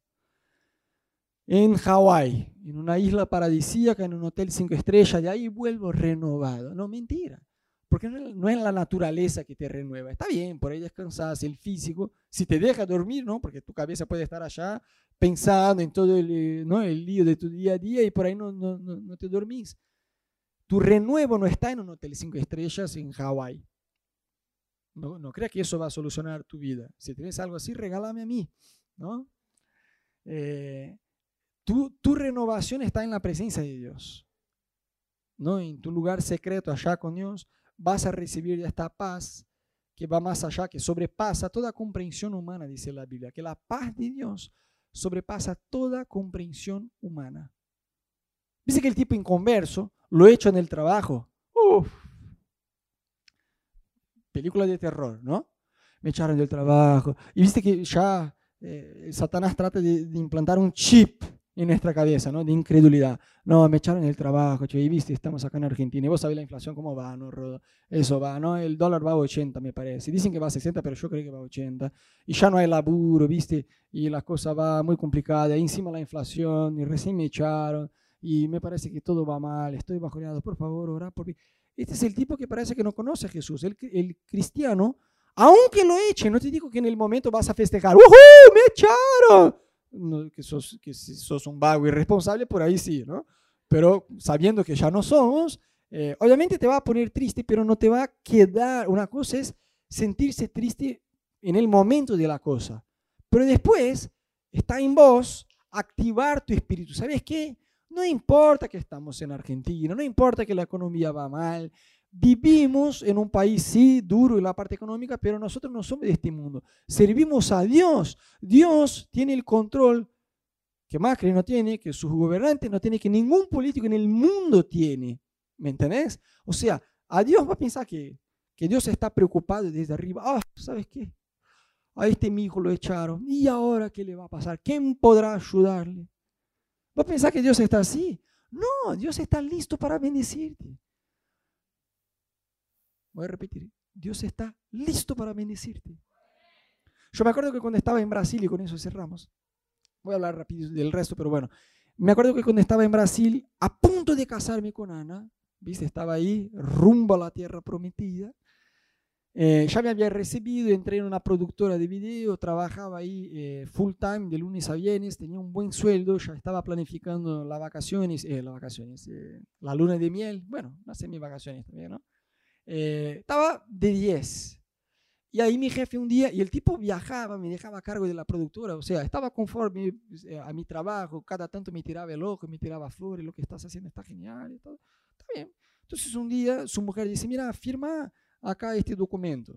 en Hawái, en una isla paradisíaca, en un hotel cinco estrellas, de ahí vuelvo renovado. No, mentira. Porque no es la naturaleza que te renueva. Está bien, por ahí descansas, el físico, si te deja dormir, ¿no? Porque tu cabeza puede estar allá pensando en todo el, ¿no? el lío de tu día a día y por ahí no, no, no te dormís. Tu renuevo no está en un hotel cinco estrellas en Hawái. No, no creas que eso va a solucionar tu vida. Si tienes algo así, regálame a mí. ¿no? Eh, tu, renovación está en la presencia de Dios. ¿no? En tu lugar secreto, allá con Dios, vas a recibir esta paz que va más allá, que sobrepasa toda comprensión humana, dice la Biblia. Que la paz de Dios sobrepasa toda comprensión humana. Dice que el tipo inconverso lo hecho en el trabajo. Uf, película de terror, ¿no? Me echaron del trabajo. Y viste que ya eh, Satanás trata de, implantar un chip en nuestra cabeza, ¿no? De incredulidad. No, me echaron del trabajo, che, y viste, estamos acá en Argentina. Y vos sabés la inflación cómo va, ¿no? Eso va, ¿no? El dólar va a 80, me parece. Dicen que va a 60, pero yo creo que va a 80. Y ya no hay laburo, viste, y la cosa va muy complicada. Y encima la inflación, y recién me echaron. Y me parece que todo va mal, estoy bajoneado. Por favor, ora por mí. Este es el tipo que parece que no conoce a Jesús. El, cristiano Aunque lo echen, no te digo que en el momento vas a festejar, ¡Uhú! ¡Me echaron! Que, sos, que si sos un vago irresponsable, por ahí sí, ¿no? Pero sabiendo que ya no somos, eh, obviamente te va a poner triste, pero no te va a quedar. Una cosa es sentirse triste en el momento de la cosa, pero después está en vos activar tu espíritu. ¿Sabes qué? No importa que estamos en Argentina, no importa que la economía va mal, vivimos en un país, sí, duro en la parte económica, pero nosotros no somos de este mundo. Servimos a Dios. Dios tiene el control que Macri no tiene, que sus gobernantes no tienen, que ningún político en el mundo tiene. ¿Me entendés? O sea, a Dios va a pensar que, que Dios está preocupado desde arriba. Ah, ¿sabes qué? A este mi hijo lo echaron. ¿Y ahora qué le va a pasar? ¿Quién podrá ayudarle? ¿Va a pensar que Dios está así? No, Dios está listo para bendecirte. Voy a repetir, Dios está listo para bendecirte. Yo me acuerdo que cuando estaba en Brasil, y con eso cerramos, voy a hablar rápido del resto, pero bueno, me acuerdo que cuando estaba en Brasil, a punto de casarme con Ana, ¿viste? Estaba ahí, rumbo a la tierra prometida. Eh, ya me había recibido, entré en una productora de video, trabajaba ahí eh, full time de lunes a viernes, tenía un buen sueldo, ya estaba planificando las vacaciones, eh, las vacaciones, la luna de miel, bueno, no sé mis vacaciones también, ¿no? Estaba de 10. Y ahí mi jefe un día, y el tipo viajaba, me dejaba a cargo de la productora, o sea, estaba conforme a mi trabajo, cada tanto me tiraba el ojo, me tiraba flores, lo que estás haciendo está genial y todo. Está bien. Entonces un día su mujer dice, mira, firma acá este documento.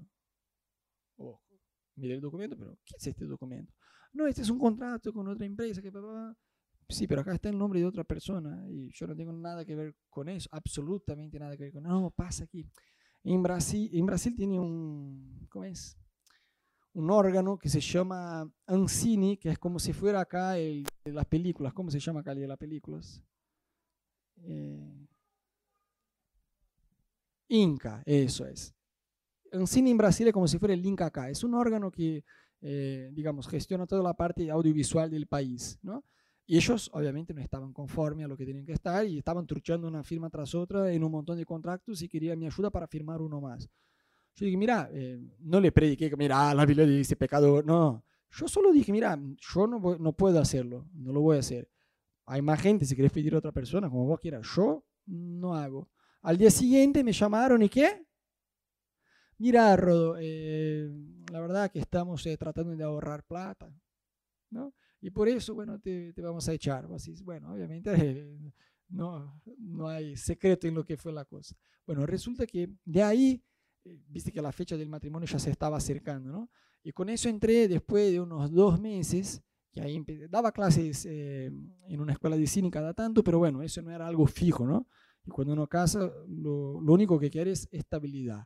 Oh, mire el documento, pero ¿qué es este documento? No, este es un contrato con otra empresa que... Sí, pero acá está el nombre de otra persona y yo no tengo nada que ver con eso, absolutamente nada que ver con. No, pasa aquí. En Brasil, en Brasil tiene un, ¿cómo es? Un órgano que se llama Ancini, que es como si fuera acá el de las películas. ¿Cómo se llama acá el de las películas? Eh, Inca, eso es. En cine en Brasil es como si fuera el Inca acá. Es un órgano que, eh, digamos, gestiona toda la parte audiovisual del país, ¿no? Y ellos obviamente no estaban conformes a lo que tenían que estar y estaban truchando una firma tras otra en un montón de contratos y querían mi ayuda para firmar uno más. Yo dije, mira, eh, no le prediqué que, mira, la Biblia dice pecador, no. Yo solo dije, mira, yo no, no puedo hacerlo, no lo voy a hacer. Hay más gente, si querés pedir a otra persona, como vos quieras, yo no hago. Al día siguiente me llamaron y ¿qué? Mira, Rodo, eh, la verdad que estamos eh, tratando de ahorrar plata, ¿no? Y por eso, bueno, te, vamos a echar. Así, bueno, obviamente no, no hay secreto en lo que fue la cosa. Bueno, resulta que de ahí, eh, viste que la fecha del matrimonio ya se estaba acercando, ¿no? Y con eso entré después de unos dos meses, que ahí daba clases en una escuela de cine cada tanto, pero bueno, eso no era algo fijo, ¿no? Y cuando uno casa, lo, lo único que quiere es estabilidad.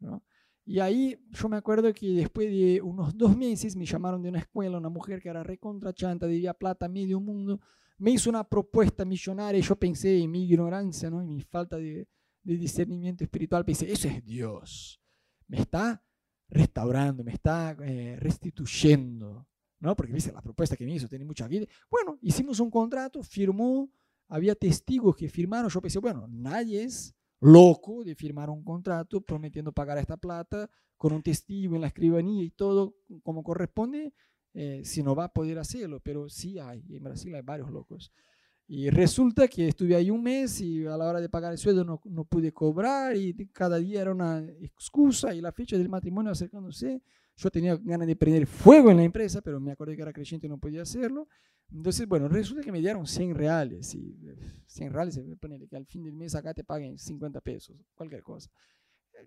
¿no? Y ahí yo me acuerdo que después de unos dos meses me llamaron de una escuela, una mujer que era recontra chanta, plata medio mundo, me hizo una propuesta millonaria y yo pensé en mi ignorancia, ¿no? en mi falta de, de discernimiento espiritual, pensé, eso es Dios, me está restaurando, me está eh, restituyendo, ¿no? Porque dice, la propuesta que me hizo tiene mucha vida. Bueno, hicimos un contrato, firmó, había testigos que firmaron, yo pensé, bueno, nadie es loco de firmar un contrato prometiendo pagar esta plata con un testigo en la escribanía y todo como corresponde, eh, si no va a poder hacerlo, pero sí hay, en Brasil hay varios locos. Y resulta que estuve ahí un mes y a la hora de pagar el sueldo no, no pude cobrar y cada día era una excusa y la fecha del matrimonio acercándose. Yo tenía ganas de prender fuego en la empresa, pero me acordé que era creyente y no podía hacerlo. Entonces, bueno, resulta que me dieron 100 reales. Y 100 reales, ponele que al fin del mes acá te paguen 50 pesos, cualquier cosa.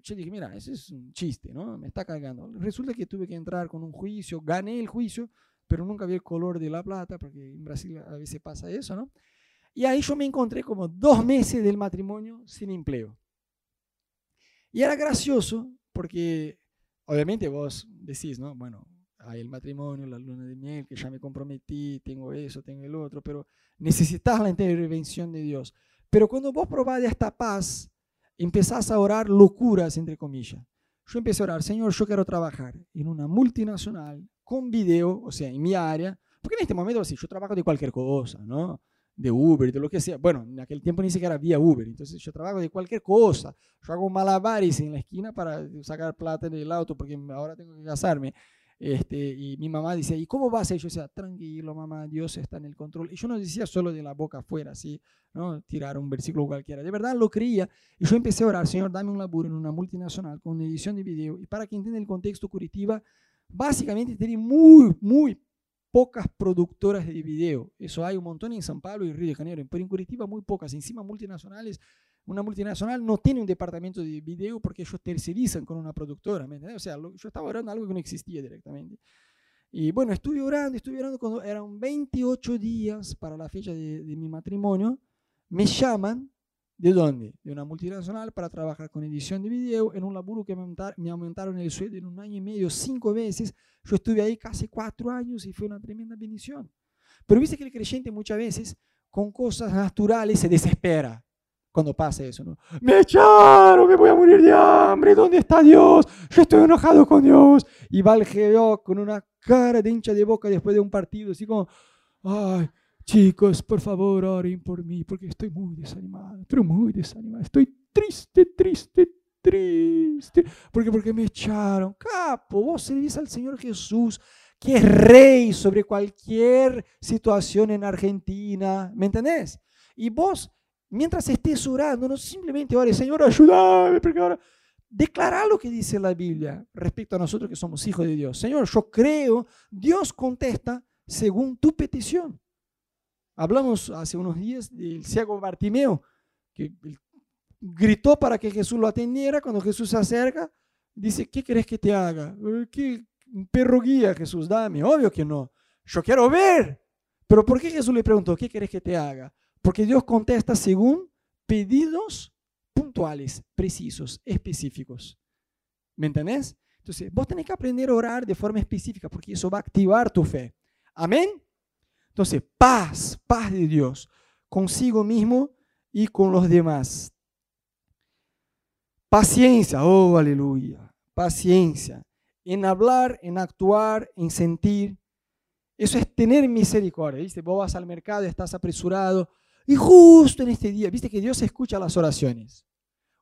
Yo dije, mira, eso es un chiste, ¿no? Me está cagando. Resulta que tuve que entrar con un juicio, gané el juicio, pero nunca vi el color de la plata, porque en Brasil a veces pasa eso, ¿no? Y ahí yo me encontré como dos meses del matrimonio sin empleo. Y era gracioso porque obviamente vos decís, ¿no? Bueno, hay el matrimonio, la luna de miel, que ya me comprometí, tengo eso, tengo el otro, pero necesitas la intervención de Dios. Pero cuando vos probás de esta paz, empezás a orar locuras, entre comillas. Yo empecé a orar, Señor, yo quiero trabajar en una multinacional con video, o sea, en mi área, porque en este momento, sí, yo trabajo de cualquier cosa, ¿no? De Uber, de lo que sea. Bueno, en aquel tiempo ni siquiera había Uber, entonces yo trabajo de cualquier cosa. Yo hago malabares en la esquina para sacar plata del auto porque ahora tengo que casarme. Este, y mi mamá dice, ¿y cómo vas a Yo decía, tranquilo, mamá, Dios está en el control. Y yo no decía solo de la boca afuera, así, ¿no? Tirar un versículo cualquiera. De verdad lo creía. Y yo empecé a orar, Señor, dame un laburo en una multinacional con edición de video. Y para que entienda el contexto, Curitiba básicamente tiene muy, muy pocas productoras de video. Eso hay un montón en San Pablo y Río de Janeiro, pero en Curitiba muy pocas. Encima multinacionales, una multinacional no tiene un departamento de video porque ellos tercerizan con una productora, ¿me? O sea, yo estaba orando algo que no existía directamente. Y bueno, estuve orando, estuve orando cuando eran 28 días para la fecha de, de mi matrimonio. Me llaman ¿De dónde? De una multinacional para trabajar con edición de video en un laburo que me aumentaron el sueldo en un año y medio, cinco veces. Yo estuve ahí casi cuatro años y fue una tremenda bendición. Pero viste que el creyente muchas veces con cosas naturales se desespera cuando pasa eso, ¿no? Me echaron, me voy a morir de hambre, ¿dónde está Dios? Yo estoy enojado con Dios. Y va el con una cara de hincha de boca después de un partido, así como, ay, Chicos, por favor, oren por mí, porque estoy muy desanimado, pero muy desanimado. Estoy triste, triste, triste. Porque, porque me echaron. Capo, vos servís al Señor Jesús, que es rey sobre cualquier situación en Argentina. ¿Me entendés? Y vos, mientras estés orando, no simplemente ores, Señor, ayúdame, porque ahora... Declara lo que dice la Biblia respecto a nosotros que somos hijos de Dios. Señor, yo creo, Dios contesta según tu petición. Hablamos hace unos días del ciego Bartimeo, que gritó para que Jesús lo atendiera. Cuando Jesús se acerca, dice, ¿qué querés que te haga? Eh, ¿Qué perro guía Jesús? Dame. Obvio que no. Yo quiero ver. Pero ¿por qué Jesús le preguntó, ¿qué querés que te haga? Porque Dios contesta según pedidos puntuales, precisos, específicos. ¿Me entendés? Entonces, vos tenés que aprender a orar de forma específica porque eso va a activar tu fe. Amén. Entonces, paz, paz de Dios consigo mismo y con los demás. Paciencia, oh aleluya, paciencia en hablar, en actuar, en sentir. Eso es tener misericordia. ¿viste? Vos vas al mercado, estás apresurado y justo en este día, viste que Dios escucha las oraciones.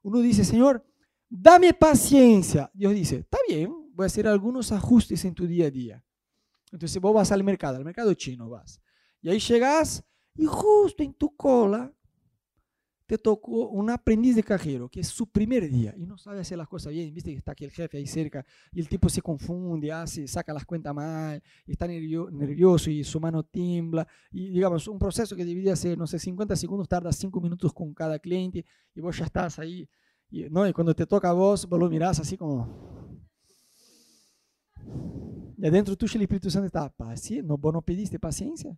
Uno dice, Señor, dame paciencia. Dios dice, está bien, voy a hacer algunos ajustes en tu día a día. Entonces vos vas al mercado, al mercado chino vas. Y ahí llegas y justo en tu cola te tocó un aprendiz de cajero, que es su primer día y no sabe hacer las cosas bien. Viste que está aquí el jefe ahí cerca y el tipo se confunde, hace, saca las cuentas mal, está nervioso y su mano tiembla. Y digamos, un proceso que debería ser, no sé, 50 segundos, tarda 5 minutos con cada cliente y vos ya estás ahí. Y, ¿no? y cuando te toca a vos, vos lo mirás así como... Y adentro tuyo el Espíritu Santo está, paciente, ¿no, vos no pediste paciencia?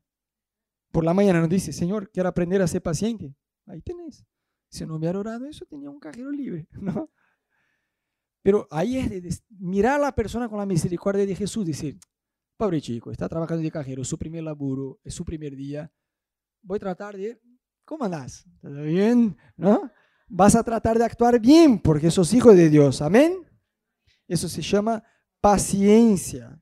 Por la mañana nos dice, Señor, quiero aprender a ser paciente. Ahí tenés. Si no hubiera orado eso, tenía un cajero libre, ¿no? Pero ahí es de, mirar a la persona con la misericordia de Jesús, decir, pobre chico, está trabajando de cajero, su primer laburo, es su primer día. Voy a tratar de, ¿cómo andás? ¿Todo bien? ¿No? Vas a tratar de actuar bien porque sos hijo de Dios. Amén. Eso se llama paciencia.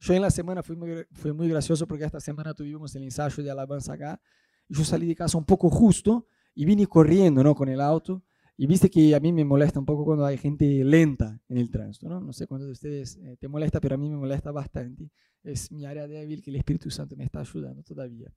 Yo en la semana fui muy, fue muy gracioso porque esta semana tuvimos el ensayo de alabanza acá. Y yo salí de casa un poco justo y vine corriendo ¿no? con el auto. Y viste que a mí me molesta un poco cuando hay gente lenta en el tránsito. No, no sé cuántos de ustedes eh, te molesta, pero a mí me molesta bastante. Es mi área débil que el Espíritu Santo me está ayudando todavía.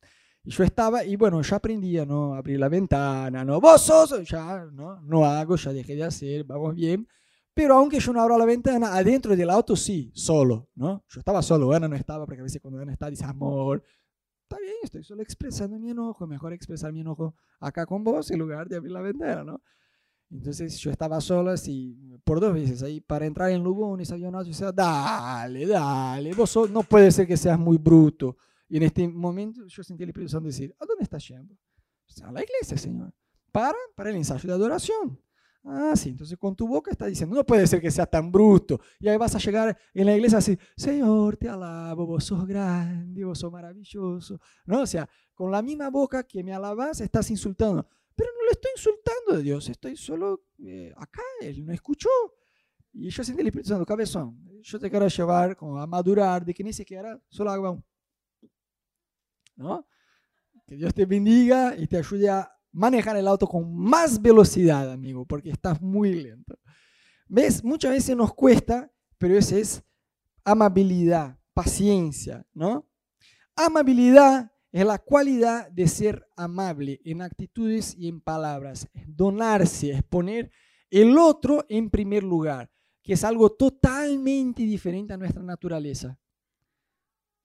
Y yo estaba, y bueno, ya aprendía, ¿no? Abrir la ventana, ¿no? Vos sos, ya, ¿no? No hago, ya dejé de hacer, vamos bien. Pero aunque yo no abro la ventana, adentro del auto sí, solo, ¿no? Yo estaba solo, Ana no estaba, porque a veces cuando Ana está dice, amor, está bien, estoy solo expresando mi enojo, mejor expresar mi enojo acá con vos en lugar de abrir la ventana, ¿no? Entonces yo estaba solo así por dos veces ahí para entrar en Lugones había un auto y decía, dale, dale, vos no puede ser que seas muy bruto. Y en este momento yo sentí el Espíritu Santo decir, ¿a dónde estás yendo? A la iglesia, Señor. Para, para el ensayo de adoración. Ah, sí, entonces con tu boca está diciendo, no puede ser que sea tan bruto. Y ahí vas a llegar en la iglesia así, Señor, te alabo, vos sos grande, vos sos maravilloso. ¿No? O sea, con la misma boca que me alabas, estás insultando. Pero no le estoy insultando a Dios, estoy solo eh, acá, Él no escuchó. Y yo sentí el Espíritu Santo, cabezón, yo te quiero llevar como a madurar, de que ni siquiera solo hago un... ¿No? Que Dios te bendiga y te ayude a manejar el auto con más velocidad, amigo, porque estás muy lento. ¿Ves? Muchas veces nos cuesta, pero eso es amabilidad, paciencia, ¿no? Amabilidad es la cualidad de ser amable en actitudes y en palabras, donarse, es poner el otro en primer lugar, que es algo totalmente diferente a nuestra naturaleza.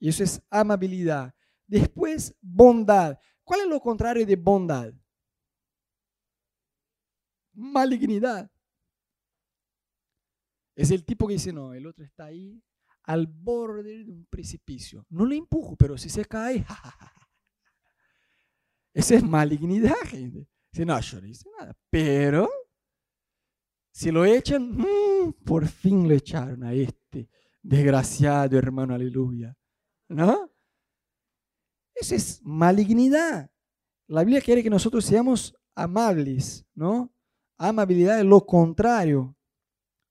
Eso es amabilidad. Después, bondad. ¿Cuál es lo contrario de bondad? Malignidad. Es el tipo que dice, no, el otro está ahí al borde de un precipicio. No le empujo, pero si se cae, esa es malignidad, gente. Si no, yo no hice nada. Pero, si lo echan, mm, por fin lo echaron a este desgraciado hermano, aleluya. ¿No? Esa es malignidad. La Biblia quiere que nosotros seamos amables, ¿no? Amabilidad es lo contrario.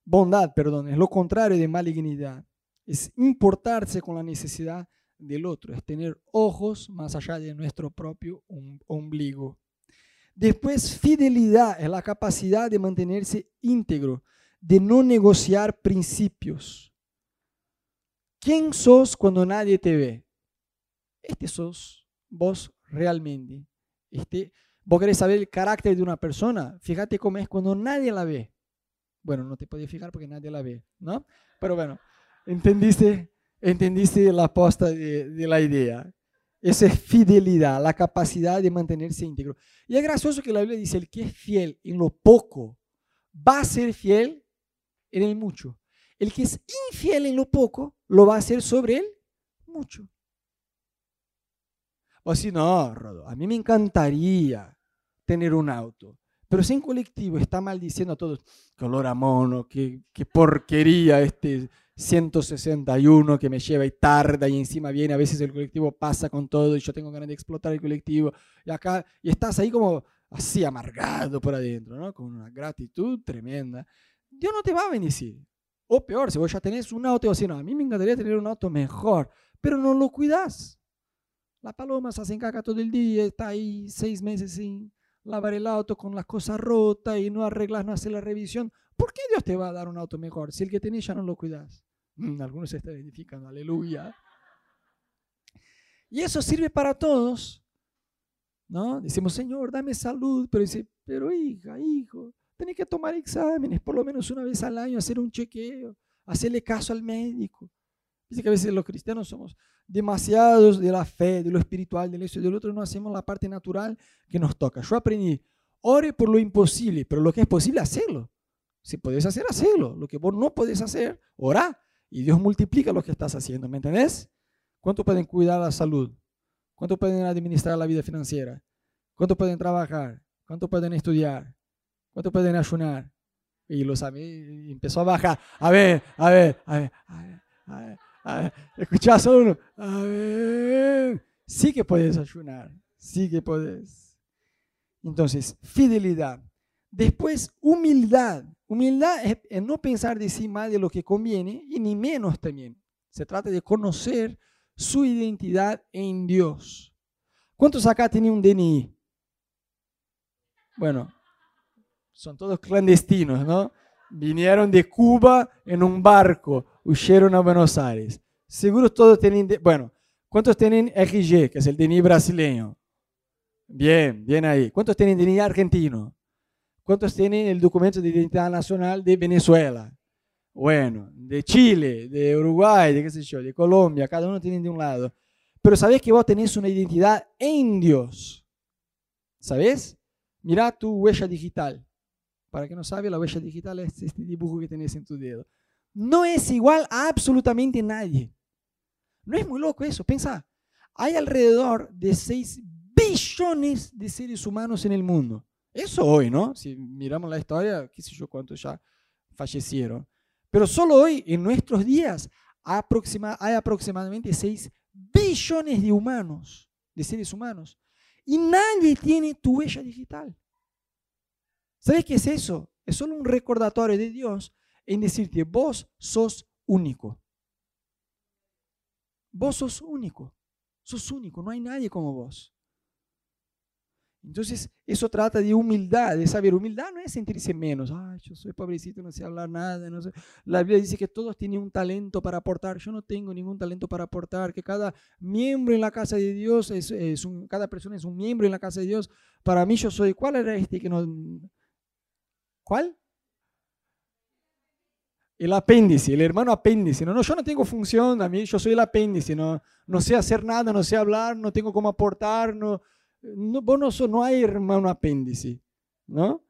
Bondad, perdón, es lo contrario de malignidad. Es importarse con la necesidad del otro, es tener ojos más allá de nuestro propio ombligo. Después, fidelidad es la capacidad de mantenerse íntegro, de no negociar principios. ¿Quién sos cuando nadie te ve? Este sos vos realmente. Este, vos querés saber el carácter de una persona, fíjate cómo es cuando nadie la ve. Bueno, no te puedes fijar porque nadie la ve, ¿no? Pero bueno, entendiste, entendiste la posta de, de la idea. Esa es fidelidad, la capacidad de mantenerse íntegro. Y es gracioso que la Biblia dice, el que es fiel en lo poco, va a ser fiel en el mucho. El que es infiel en lo poco, lo va a hacer sobre él mucho. O si no, Rodo, a mí me encantaría tener un auto. Pero si en colectivo está maldiciendo a todos, que olor a mono, qué, qué porquería este 161 que me lleva y tarda y encima viene, a veces el colectivo pasa con todo y yo tengo ganas de explotar el colectivo y acá, y estás ahí como así amargado por adentro, ¿no? Con una gratitud tremenda. Dios no te va a bendecir. O peor, si vos ya tenés un auto, y no, a mí me encantaría tener un auto mejor, pero no lo cuidas. La paloma se hace caca todo el día, está ahí seis meses sin lavar el auto con las cosas rotas y no arreglas, no haces la revisión. ¿Por qué Dios te va a dar un auto mejor si el que tenés ya no lo cuidas? Mm, algunos se están identificando, aleluya. Y eso sirve para todos. ¿no? Decimos, Señor, dame salud, pero dice, pero hija, hijo, tenés que tomar exámenes por lo menos una vez al año, hacer un chequeo, hacerle caso al médico. Dice que a veces los cristianos somos demasiados de la fe, de lo espiritual, del eso y del otro, no hacemos la parte natural que nos toca. Yo aprendí, ore por lo imposible, pero lo que es posible, hacerlo. Si puedes hacer, hacerlo. Lo que vos no puedes hacer, ora y Dios multiplica lo que estás haciendo, ¿me entendés? ¿Cuánto pueden cuidar la salud? ¿Cuánto pueden administrar la vida financiera? ¿Cuánto pueden trabajar? ¿Cuánto pueden estudiar? ¿Cuánto pueden ayunar? Y lo sabe, empezó a bajar. A ver, a ver, a ver, a ver, a ver, ver. Escuchás uno. A ver. Sí que puedes ayunar. Sí que puedes. Entonces, fidelidad. Después, humildad. Humildad es, no pensar de sí más de lo que conviene y ni menos también. Se trata de conocer su identidad en Dios. ¿Cuántos acá tienen un DNI? Bueno, son todos clandestinos, ¿no? Vinieron de Cuba en un barco, huyeron a Buenos Aires. Seguro todos tienen, bueno, ¿cuántos tienen RG, que es el DNI brasileño? Bien, bien ahí. ¿Cuántos tienen DNI argentino? ¿Cuántos tienen el documento de identidad nacional de Venezuela? Bueno, de Chile, de Uruguay, de qué sé yo, de Colombia, cada uno tiene de un lado. Pero sabés que vos tenés una identidad en Dios. ¿Sabés? Mira tu huella digital. Para que no sabe, la huella digital es este dibujo que tenés en tu dedo. No es igual a absolutamente nadie. No es muy loco eso. Pensa, hay alrededor de 6 billones de seres humanos en el mundo. Eso hoy, ¿no? Si miramos la historia, qué sé yo cuántos ya fallecieron. Pero solo hoy, en nuestros días, hay aproximadamente 6 billones de humanos, de seres humanos. Y nadie tiene tu huella digital. ¿Sabes qué es eso? Es solo un recordatorio de Dios en decirte, vos sos único. Vos sos único. Sos único, no hay nadie como vos. Entonces, eso trata de humildad, de saber, humildad no es sentirse menos, ay, yo soy pobrecito, no sé hablar nada, no sé. La Biblia dice que todos tienen un talento para aportar, yo no tengo ningún talento para aportar, que cada miembro en la casa de Dios, es, un, cada persona es un miembro en la casa de Dios, para mí yo soy, ¿cuál era este que no... ¿Cuál? El apéndice, el hermano apéndice. No, no, yo no tengo función, a mí yo soy el apéndice, no, no sé hacer nada, no sé hablar, no tengo cómo aportar, no, no, vos no, no hay hermano apéndice, ¿no?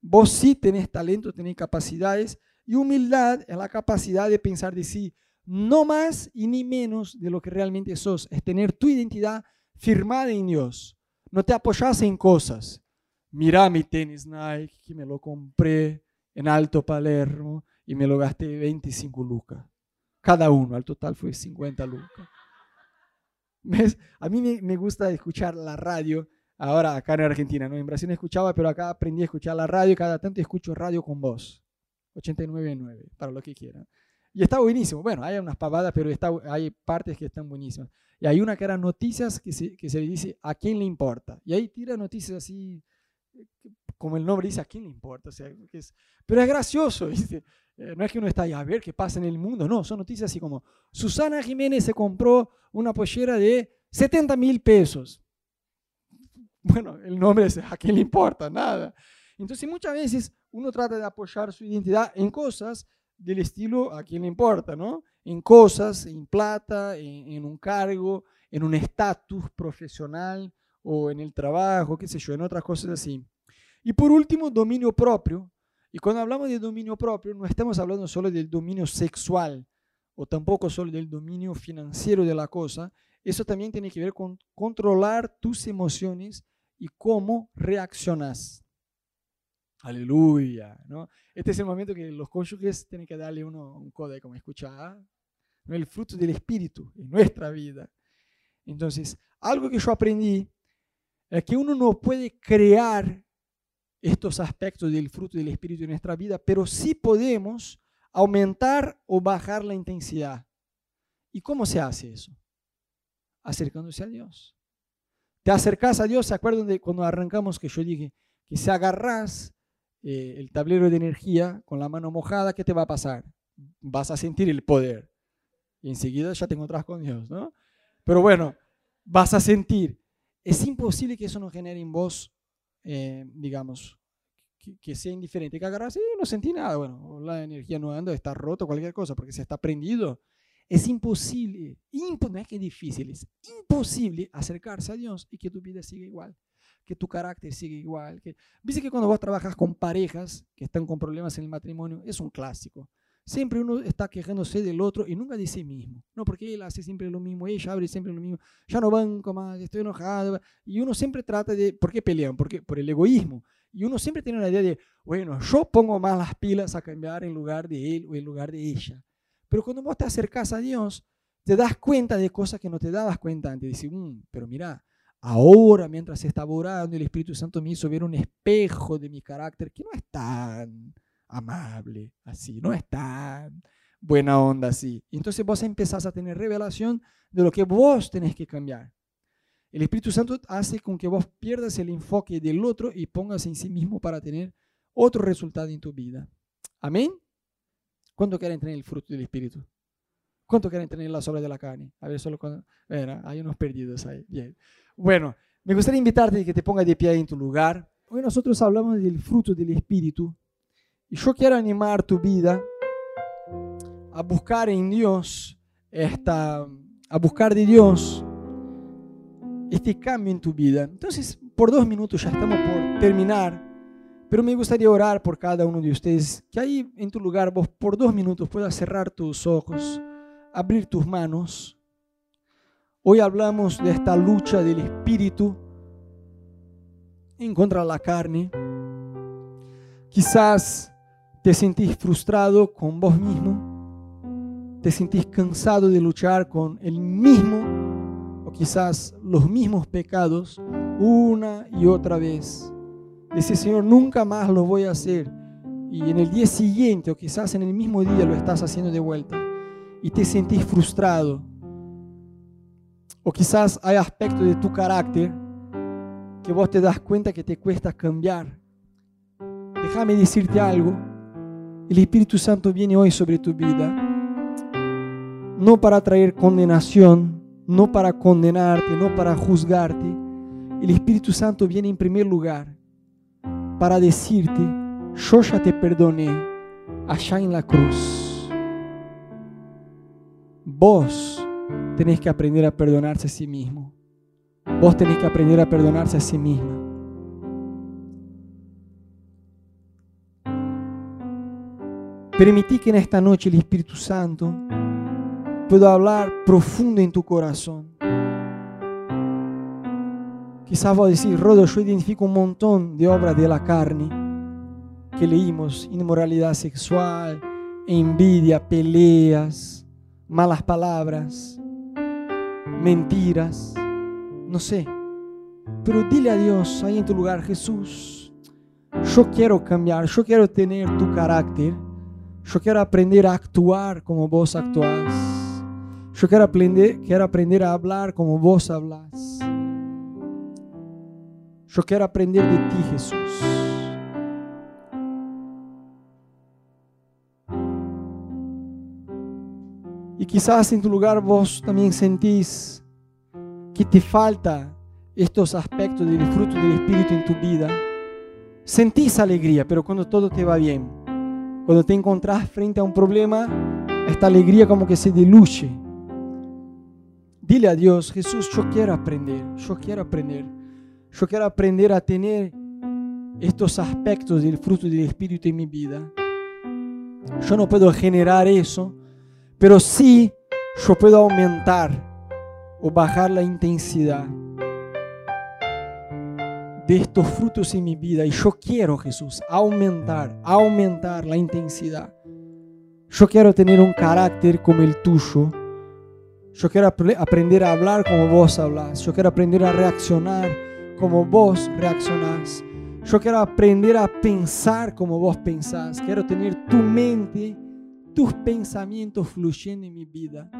Vos sí tenés talento, tenés capacidades y humildad es la capacidad de pensar de sí, no más y ni menos de lo que realmente sos, es tener tu identidad firmada en Dios. No te apoyas en cosas. Mira mi tenis Nike que me lo compré en Alto Palermo y me lo gasté 25 lucas. Cada uno, al total fue 50 lucas. A mí me, gusta escuchar la radio, ahora acá en Argentina, ¿no? En Brasil no escuchaba, pero acá aprendí a escuchar la radio, cada tanto escucho radio con voz, 89.9, para lo que quieran. Y está buenísimo. Bueno, hay unas pavadas, pero hay partes que están buenísimas. Y hay una que era noticias que se, que se le dice a quién le importa. Y ahí tira noticias así, como el nombre dice, a quién le importa. O sea, pero es gracioso, ¿viste? Eh, no es que uno está ahí a ver qué pasa en el mundo, no, son noticias así como, Susana Jiménez se compró una pollera de 70 mil pesos. Bueno, el nombre es, ¿a quién le importa? Nada. Entonces muchas veces uno trata de apoyar su identidad en cosas del estilo a quién le importa, ¿no? En cosas, en plata, en, en un cargo, en un estatus profesional o en el trabajo, qué sé yo, en otras cosas así. Y por último, dominio propio, y cuando hablamos de dominio propio, no estamos hablando solo del dominio sexual o tampoco solo del dominio financiero de la cosa. Eso también tiene que ver con controlar tus emociones y cómo reaccionas. Aleluya. ¿no? Este es el momento que los cónyuges tienen que darle uno un código, como escuchar, ¿no? el fruto del espíritu en nuestra vida. Entonces, algo que yo aprendí es que uno no puede crear estos aspectos del fruto del Espíritu en nuestra vida, pero sí podemos aumentar o bajar la intensidad. ¿Y cómo se hace eso? Acercándose a Dios. Te acercas a Dios, ¿se acuerdan de cuando arrancamos que yo dije que si agarras eh, el tablero de energía con la mano mojada, ¿qué te va a pasar? Vas a sentir el poder. Y enseguida ya te encontrás con Dios, ¿no? Pero bueno, vas a sentir. Es imposible que eso no genere en vos eh, digamos, que, sea indiferente, que agarras, y no sentí nada, bueno, la energía no anda, está roto, cualquier cosa, porque se está prendido. Es imposible, no es que es difícil, es imposible acercarse a Dios y que tu vida siga igual, que tu carácter siga igual. Que, Viste que cuando vos trabajas con parejas que están con problemas en el matrimonio, es un clásico. Siempre uno está quejándose del otro y nunca de sí mismo. No, porque él hace siempre lo mismo, ella abre siempre lo mismo. Ya no banco más, estoy enojado. Y uno siempre trata de... ¿Por qué pelean? Porque, por el egoísmo. Y uno siempre tiene la idea de, bueno, yo pongo más las pilas a cambiar en lugar de él o en lugar de ella. Pero cuando vos te acercas a Dios, te das cuenta de cosas que no te dabas cuenta antes. Dices, mm, pero mira, ahora mientras estaba orando, el Espíritu Santo me hizo ver un espejo de mi carácter que no es tan amable, así, no es tan buena onda así. Entonces vos empezás a tener revelación de lo que vos tenés que cambiar. El Espíritu Santo hace con que vos pierdas el enfoque del otro y pongas en sí mismo para tener otro resultado en tu vida. Amén. ¿Cuánto quieren tener el fruto del Espíritu? ¿Cuánto quieren tener la obras de la carne? A ver, solo cuando... Bueno, hay unos perdidos ahí. Bien. Bueno, me gustaría invitarte a que te pongas de pie en tu lugar. Hoy nosotros hablamos del fruto del Espíritu y yo quiero animar tu vida a buscar en Dios esta, a buscar de Dios este cambio en tu vida. Entonces, por dos minutos ya estamos por terminar, pero me gustaría orar por cada uno de ustedes, que ahí en tu lugar vos por dos minutos puedas cerrar tus ojos, abrir tus manos. Hoy hablamos de esta lucha del espíritu en contra de la carne. Quizás te sentís frustrado con vos mismo, te sentís cansado de luchar con el mismo o quizás los mismos pecados una y otra vez. Dice, Señor, nunca más lo voy a hacer. Y en el día siguiente o quizás en el mismo día lo estás haciendo de vuelta y te sentís frustrado. O quizás hay aspectos de tu carácter que vos te das cuenta que te cuesta cambiar. Déjame decirte algo. El Espíritu Santo viene hoy sobre tu vida, no para traer condenación, no para condenarte, no para juzgarte. El Espíritu Santo viene en primer lugar para decirte, yo ya te perdoné allá en la cruz. Vos tenés que aprender a perdonarse a sí mismo. Vos tenés que aprender a perdonarse a sí misma. Permití que en esta noche el Espíritu Santo pueda hablar profundo en tu corazón. Quizás vos decir, Rodo, yo identifico un montón de obras de la carne que leímos, inmoralidad sexual, envidia, peleas, malas palabras, mentiras, no sé. Pero dile a Dios ahí en tu lugar, Jesús, yo quiero cambiar, yo quiero tener tu carácter, yo quiero aprender a actuar como vos actuás, yo quiero aprender, quiero aprender a hablar como vos hablas. Yo quiero aprender de ti, Jesús. Y quizás en tu lugar vos también sentís que te falta estos aspectos del fruto del Espíritu en tu vida. Sentís alegría, pero cuando todo te va bien, cuando te encontrás frente a un problema, esta alegría como que se diluye. Dile a Dios, Jesús, yo quiero aprender, yo quiero aprender. Yo quiero aprender a tener estos aspectos del fruto del Espíritu en mi vida. Yo no puedo generar eso, pero sí yo puedo aumentar o bajar la intensidad de estos frutos en mi vida. Y yo quiero, Jesús, aumentar, aumentar la intensidad. Yo quiero tener un carácter como el tuyo. Yo quiero aprender a hablar como vos hablas. Yo quiero aprender a reaccionar como vos reaccionás. Yo quiero aprender a pensar como vos pensás. Quiero tener tu mente, tus pensamientos fluyendo en mi vida.